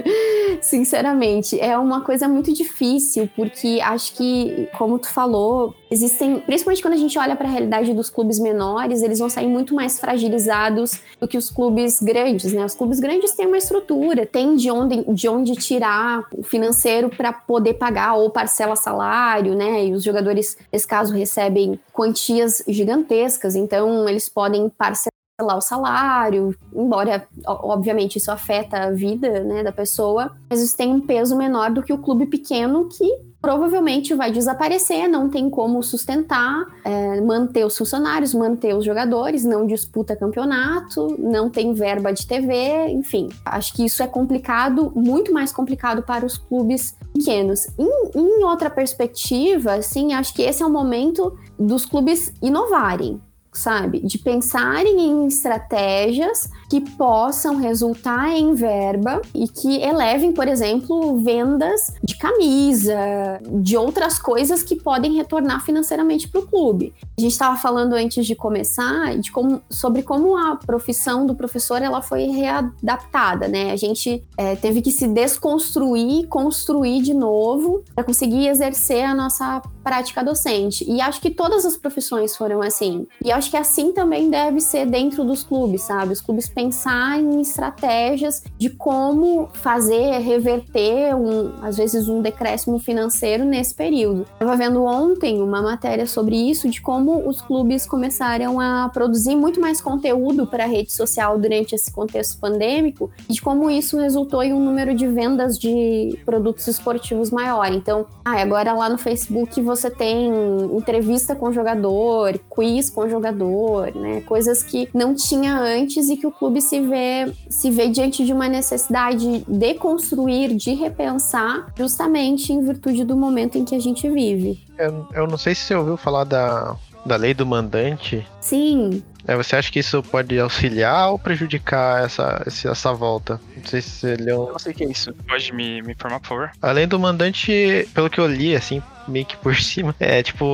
(laughs) Sinceramente, é uma coisa muito difícil, porque acho que, como tu falou, existem, principalmente quando a gente olha para a realidade dos clubes menores, eles vão sair muito mais fragilizados do que os clubes grandes, né? Os clubes grandes têm uma estrutura, tem de onde, de onde tirar o financeiro para poder pagar ou parcela salário, né? E os jogadores, nesse caso, recebem quantias gigantescas, então eles podem parcelar lá o salário, embora obviamente isso afeta a vida né, da pessoa, mas isso tem um peso menor do que o clube pequeno que provavelmente vai desaparecer, não tem como sustentar, é, manter os funcionários, manter os jogadores, não disputa campeonato, não tem verba de TV, enfim. Acho que isso é complicado, muito mais complicado para os clubes pequenos. Em, em outra perspectiva, assim, acho que esse é o momento dos clubes inovarem sabe? De pensarem em estratégias que possam resultar em verba e que elevem, por exemplo, vendas de camisa, de outras coisas que podem retornar financeiramente para o clube. A gente estava falando antes de começar de como, sobre como a profissão do professor ela foi readaptada, né? A gente é, teve que se desconstruir, construir de novo para conseguir exercer a nossa prática docente. E acho que todas as profissões foram assim. E acho que assim também deve ser dentro dos clubes, sabe? Os clubes pensar em estratégias de como fazer, reverter, um, às vezes, um decréscimo financeiro nesse período. Estava vendo ontem uma matéria sobre isso, de como os clubes começaram a produzir muito mais conteúdo para a rede social durante esse contexto pandêmico e de como isso resultou em um número de vendas de produtos esportivos maior. Então, ah, agora lá no Facebook você tem entrevista com jogador, quiz com o jogador, né? Coisas que não tinha antes e que o clube se vê, se vê diante de uma necessidade de construir, de repensar, justamente em virtude do momento em que a gente vive. Eu, eu não sei se você ouviu falar da, da lei do mandante. Sim. É, você acha que isso pode auxiliar ou prejudicar essa, essa volta? Não sei se você leu. Eu não sei o que é isso. Pode me, me informar, por favor? Além do mandante, pelo que eu li, assim, meio que por (laughs) cima. É, tipo,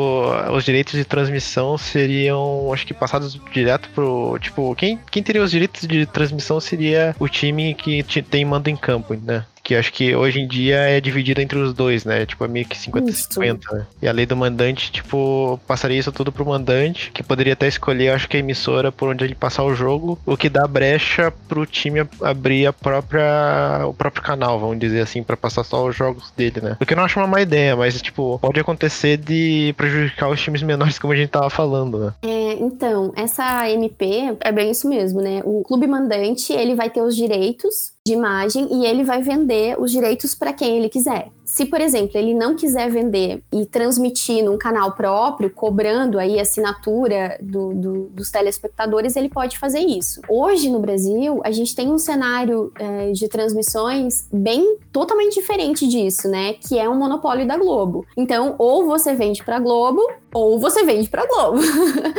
os direitos de transmissão seriam, acho que passados direto pro. Tipo, quem, quem teria os direitos de transmissão seria o time que tem mando em campo, né? Que acho que hoje em dia é dividida entre os dois, né? Tipo, é meio que 50-50, né? E a lei do mandante, tipo, passaria isso tudo pro mandante, que poderia até escolher, acho que a emissora por onde ele passar o jogo, o que dá brecha pro time abrir a própria, o próprio canal, vamos dizer assim, para passar só os jogos dele, né? O que eu não acho uma má ideia, mas, tipo, pode acontecer de prejudicar os times (laughs) menores, como a gente tava falando, né? É, então, essa MP é bem isso mesmo, né? O clube mandante, ele vai ter os direitos de imagem e ele vai vender os direitos para quem ele quiser. Se, por exemplo, ele não quiser vender e transmitir num canal próprio, cobrando aí assinatura do, do, dos telespectadores, ele pode fazer isso. Hoje no Brasil, a gente tem um cenário é, de transmissões bem totalmente diferente disso, né? Que é um monopólio da Globo. Então, ou você vende para Globo, ou você vende para Globo.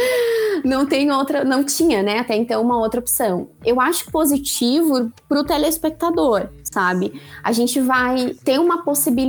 (laughs) não tem outra, não tinha, né? Até então uma outra opção. Eu acho positivo para o telespectador, sabe? A gente vai ter uma possibilidade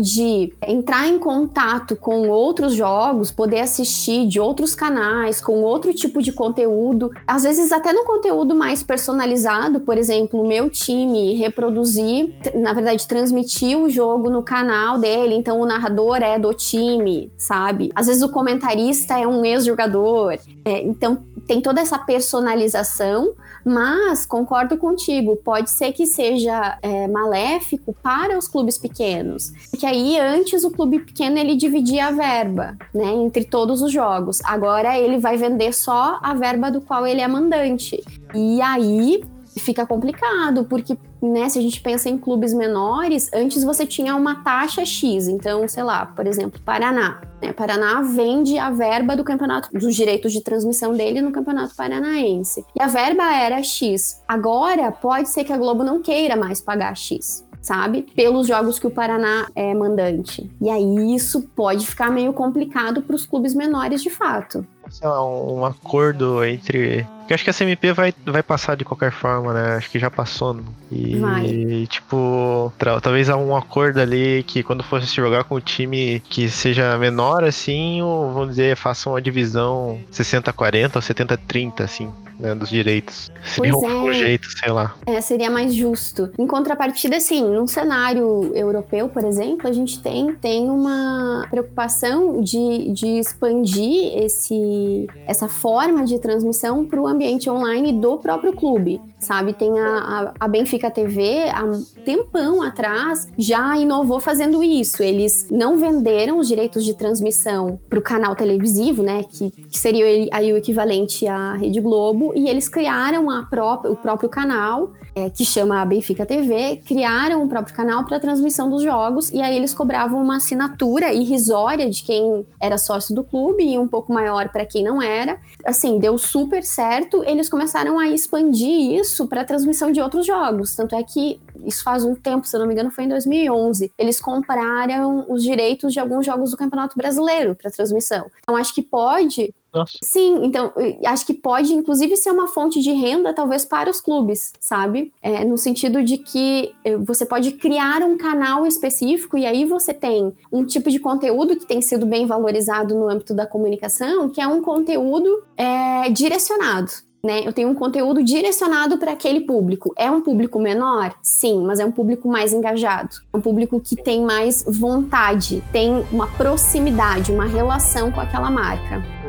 de entrar em contato com outros jogos, poder assistir de outros canais, com outro tipo de conteúdo, às vezes até no conteúdo mais personalizado, por exemplo, o meu time reproduzir, na verdade, transmitir o jogo no canal dele, então o narrador é do time, sabe? Às vezes o comentarista é um ex-jogador, é, então tem toda essa personalização mas concordo contigo, pode ser que seja é, maléfico para os clubes pequenos, porque aí antes o clube pequeno ele dividia a verba, né, entre todos os jogos. Agora ele vai vender só a verba do qual ele é mandante. E aí fica complicado, porque né, se a gente pensa em clubes menores, antes você tinha uma taxa X. Então, sei lá, por exemplo, Paraná. Né, Paraná vende a verba do campeonato, dos direitos de transmissão dele no campeonato paranaense. E a verba era X. Agora, pode ser que a Globo não queira mais pagar X sabe? Pelos jogos que o Paraná é mandante. E aí isso pode ficar meio complicado para os clubes menores de fato sei lá, um, um acordo entre. Eu acho que a CMP vai, vai passar de qualquer forma, né? Acho que já passou. Né? E, vai. tipo, talvez há um acordo ali que quando fosse jogar com o time que seja menor, assim, ou vamos dizer, faça uma divisão 60-40 ou 70-30, assim né, dos direitos. Seria pois um, é. jeito, sei lá. É, seria mais justo. Em contrapartida, assim, num cenário europeu, por exemplo, a gente tem, tem uma preocupação de, de expandir esse, essa forma de transmissão para o ambiente online do próprio clube sabe? Tem a, a, a, Benfica TV, há um tempão atrás, já inovou fazendo isso. Eles não venderam os direitos de transmissão para o canal televisivo, né? Que, que, seria aí o equivalente à Rede Globo, e eles criaram a própria, o próprio canal é, que chama Benfica TV, criaram o próprio canal para transmissão dos jogos e aí eles cobravam uma assinatura irrisória de quem era sócio do clube e um pouco maior para quem não era. Assim, deu super certo. Eles começaram a expandir isso para transmissão de outros jogos. Tanto é que isso faz um tempo, se eu não me engano, foi em 2011. Eles compraram os direitos de alguns jogos do Campeonato Brasileiro para transmissão. Então acho que pode nossa. Sim, então acho que pode, inclusive, ser uma fonte de renda, talvez, para os clubes, sabe? É, no sentido de que eh, você pode criar um canal específico e aí você tem um tipo de conteúdo que tem sido bem valorizado no âmbito da comunicação, que é um conteúdo é, direcionado. Né? Eu tenho um conteúdo direcionado para aquele público. É um público menor? Sim, mas é um público mais engajado. É um público que tem mais vontade, tem uma proximidade, uma relação com aquela marca.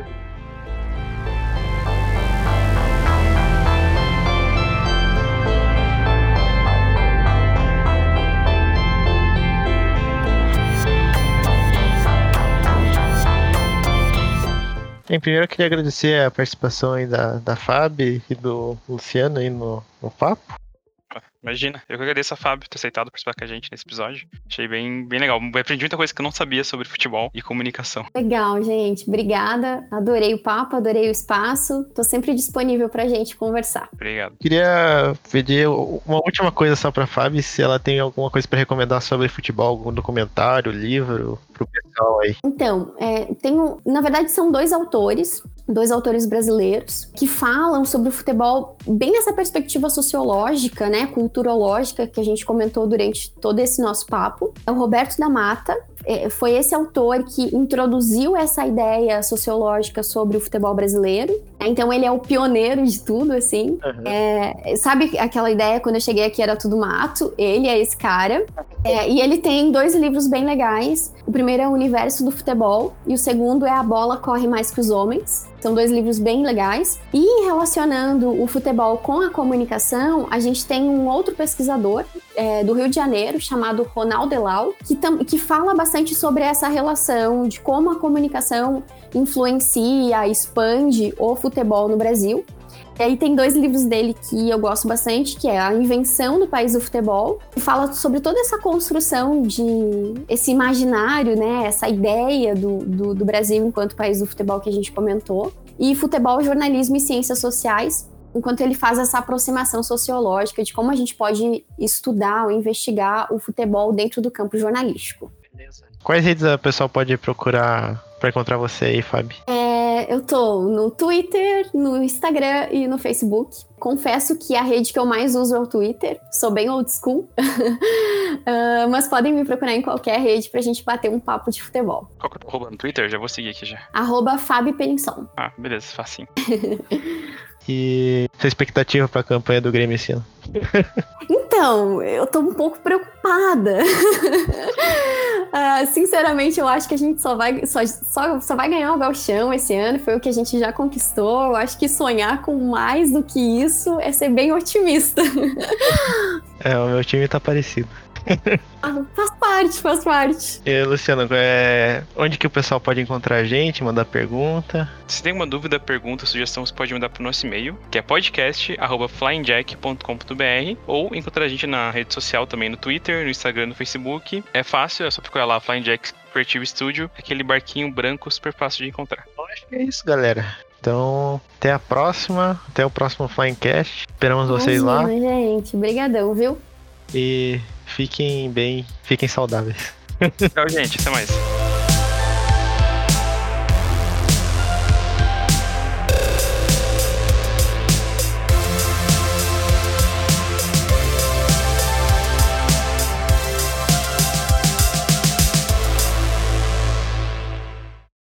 Bem, primeiro eu queria agradecer a participação aí da, da Fábio e do Luciano aí no, no papo. Imagina, eu que agradeço a Fábio ter aceitado participar com a gente nesse episódio. Achei bem, bem legal. Aprendi muita coisa que eu não sabia sobre futebol e comunicação. Legal, gente. Obrigada. Adorei o papo, adorei o espaço. Tô sempre disponível pra gente conversar. Obrigado. Queria pedir uma última coisa só pra Fábio, se ela tem alguma coisa para recomendar sobre futebol, algum documentário, livro, pro pessoal aí. Então, é, tenho. Na verdade, são dois autores dois autores brasileiros que falam sobre o futebol bem nessa perspectiva sociológica, né, culturológica que a gente comentou durante todo esse nosso papo. É o Roberto da Mata, foi esse autor que introduziu essa ideia sociológica sobre o futebol brasileiro. Então ele é o pioneiro de tudo, assim. Uhum. É, sabe aquela ideia quando eu cheguei aqui era tudo mato? Ele é esse cara. É, e ele tem dois livros bem legais. O primeiro é O Universo do Futebol e o segundo é A Bola Corre Mais que os Homens. São dois livros bem legais. E relacionando o futebol com a comunicação, a gente tem um outro pesquisador é, do Rio de Janeiro chamado Ronaldo Elau, que, que fala bastante sobre essa relação de como a comunicação influencia, expande o futebol no Brasil. E aí tem dois livros dele que eu gosto bastante, que é A Invenção do País do Futebol, que fala sobre toda essa construção de esse imaginário, né, essa ideia do, do, do Brasil enquanto país do futebol que a gente comentou. E Futebol, Jornalismo e Ciências Sociais, enquanto ele faz essa aproximação sociológica de como a gente pode estudar ou investigar o futebol dentro do campo jornalístico. Quais redes a pessoa pode procurar para encontrar você aí, Fábio? É, eu tô no Twitter, no Instagram e no Facebook. Confesso que a rede que eu mais uso é o Twitter. Sou bem old school. uh, (laughs) mas podem me procurar em qualquer rede pra gente bater um papo de futebol. Qual que é o arroba no Twitter? Já vou seguir aqui já. Arroba Fábio Penisson. Ah, beleza, facinho. (laughs) E sua expectativa para a campanha do Grêmio esse ano? (laughs) Então, eu tô um pouco preocupada. uh, (laughs) sinceramente, eu acho que a gente só vai, só, só, só vai ganhar o Galchão esse ano. Foi o que a gente já conquistou. Eu acho que sonhar com mais do que isso é ser bem otimista. (laughs) é, o meu time tá parecido. Ah, faz parte, faz parte. E, Luciano, é... onde que o pessoal pode encontrar a gente, mandar pergunta? Se tem uma dúvida, pergunta, sugestão, você pode mandar pro nosso e-mail, que é podcast.flyingjack.com.br ou encontrar a gente na rede social também, no Twitter, no Instagram, no Facebook. É fácil, é só procurar lá Flying Jack Creative Studio, aquele barquinho branco super fácil de encontrar. Eu acho que é isso, galera. Então, até a próxima, até o próximo Flyingcast. Esperamos vocês lá. gente. Obrigadão, viu? E fiquem bem, fiquem saudáveis. Tchau, gente. Até mais.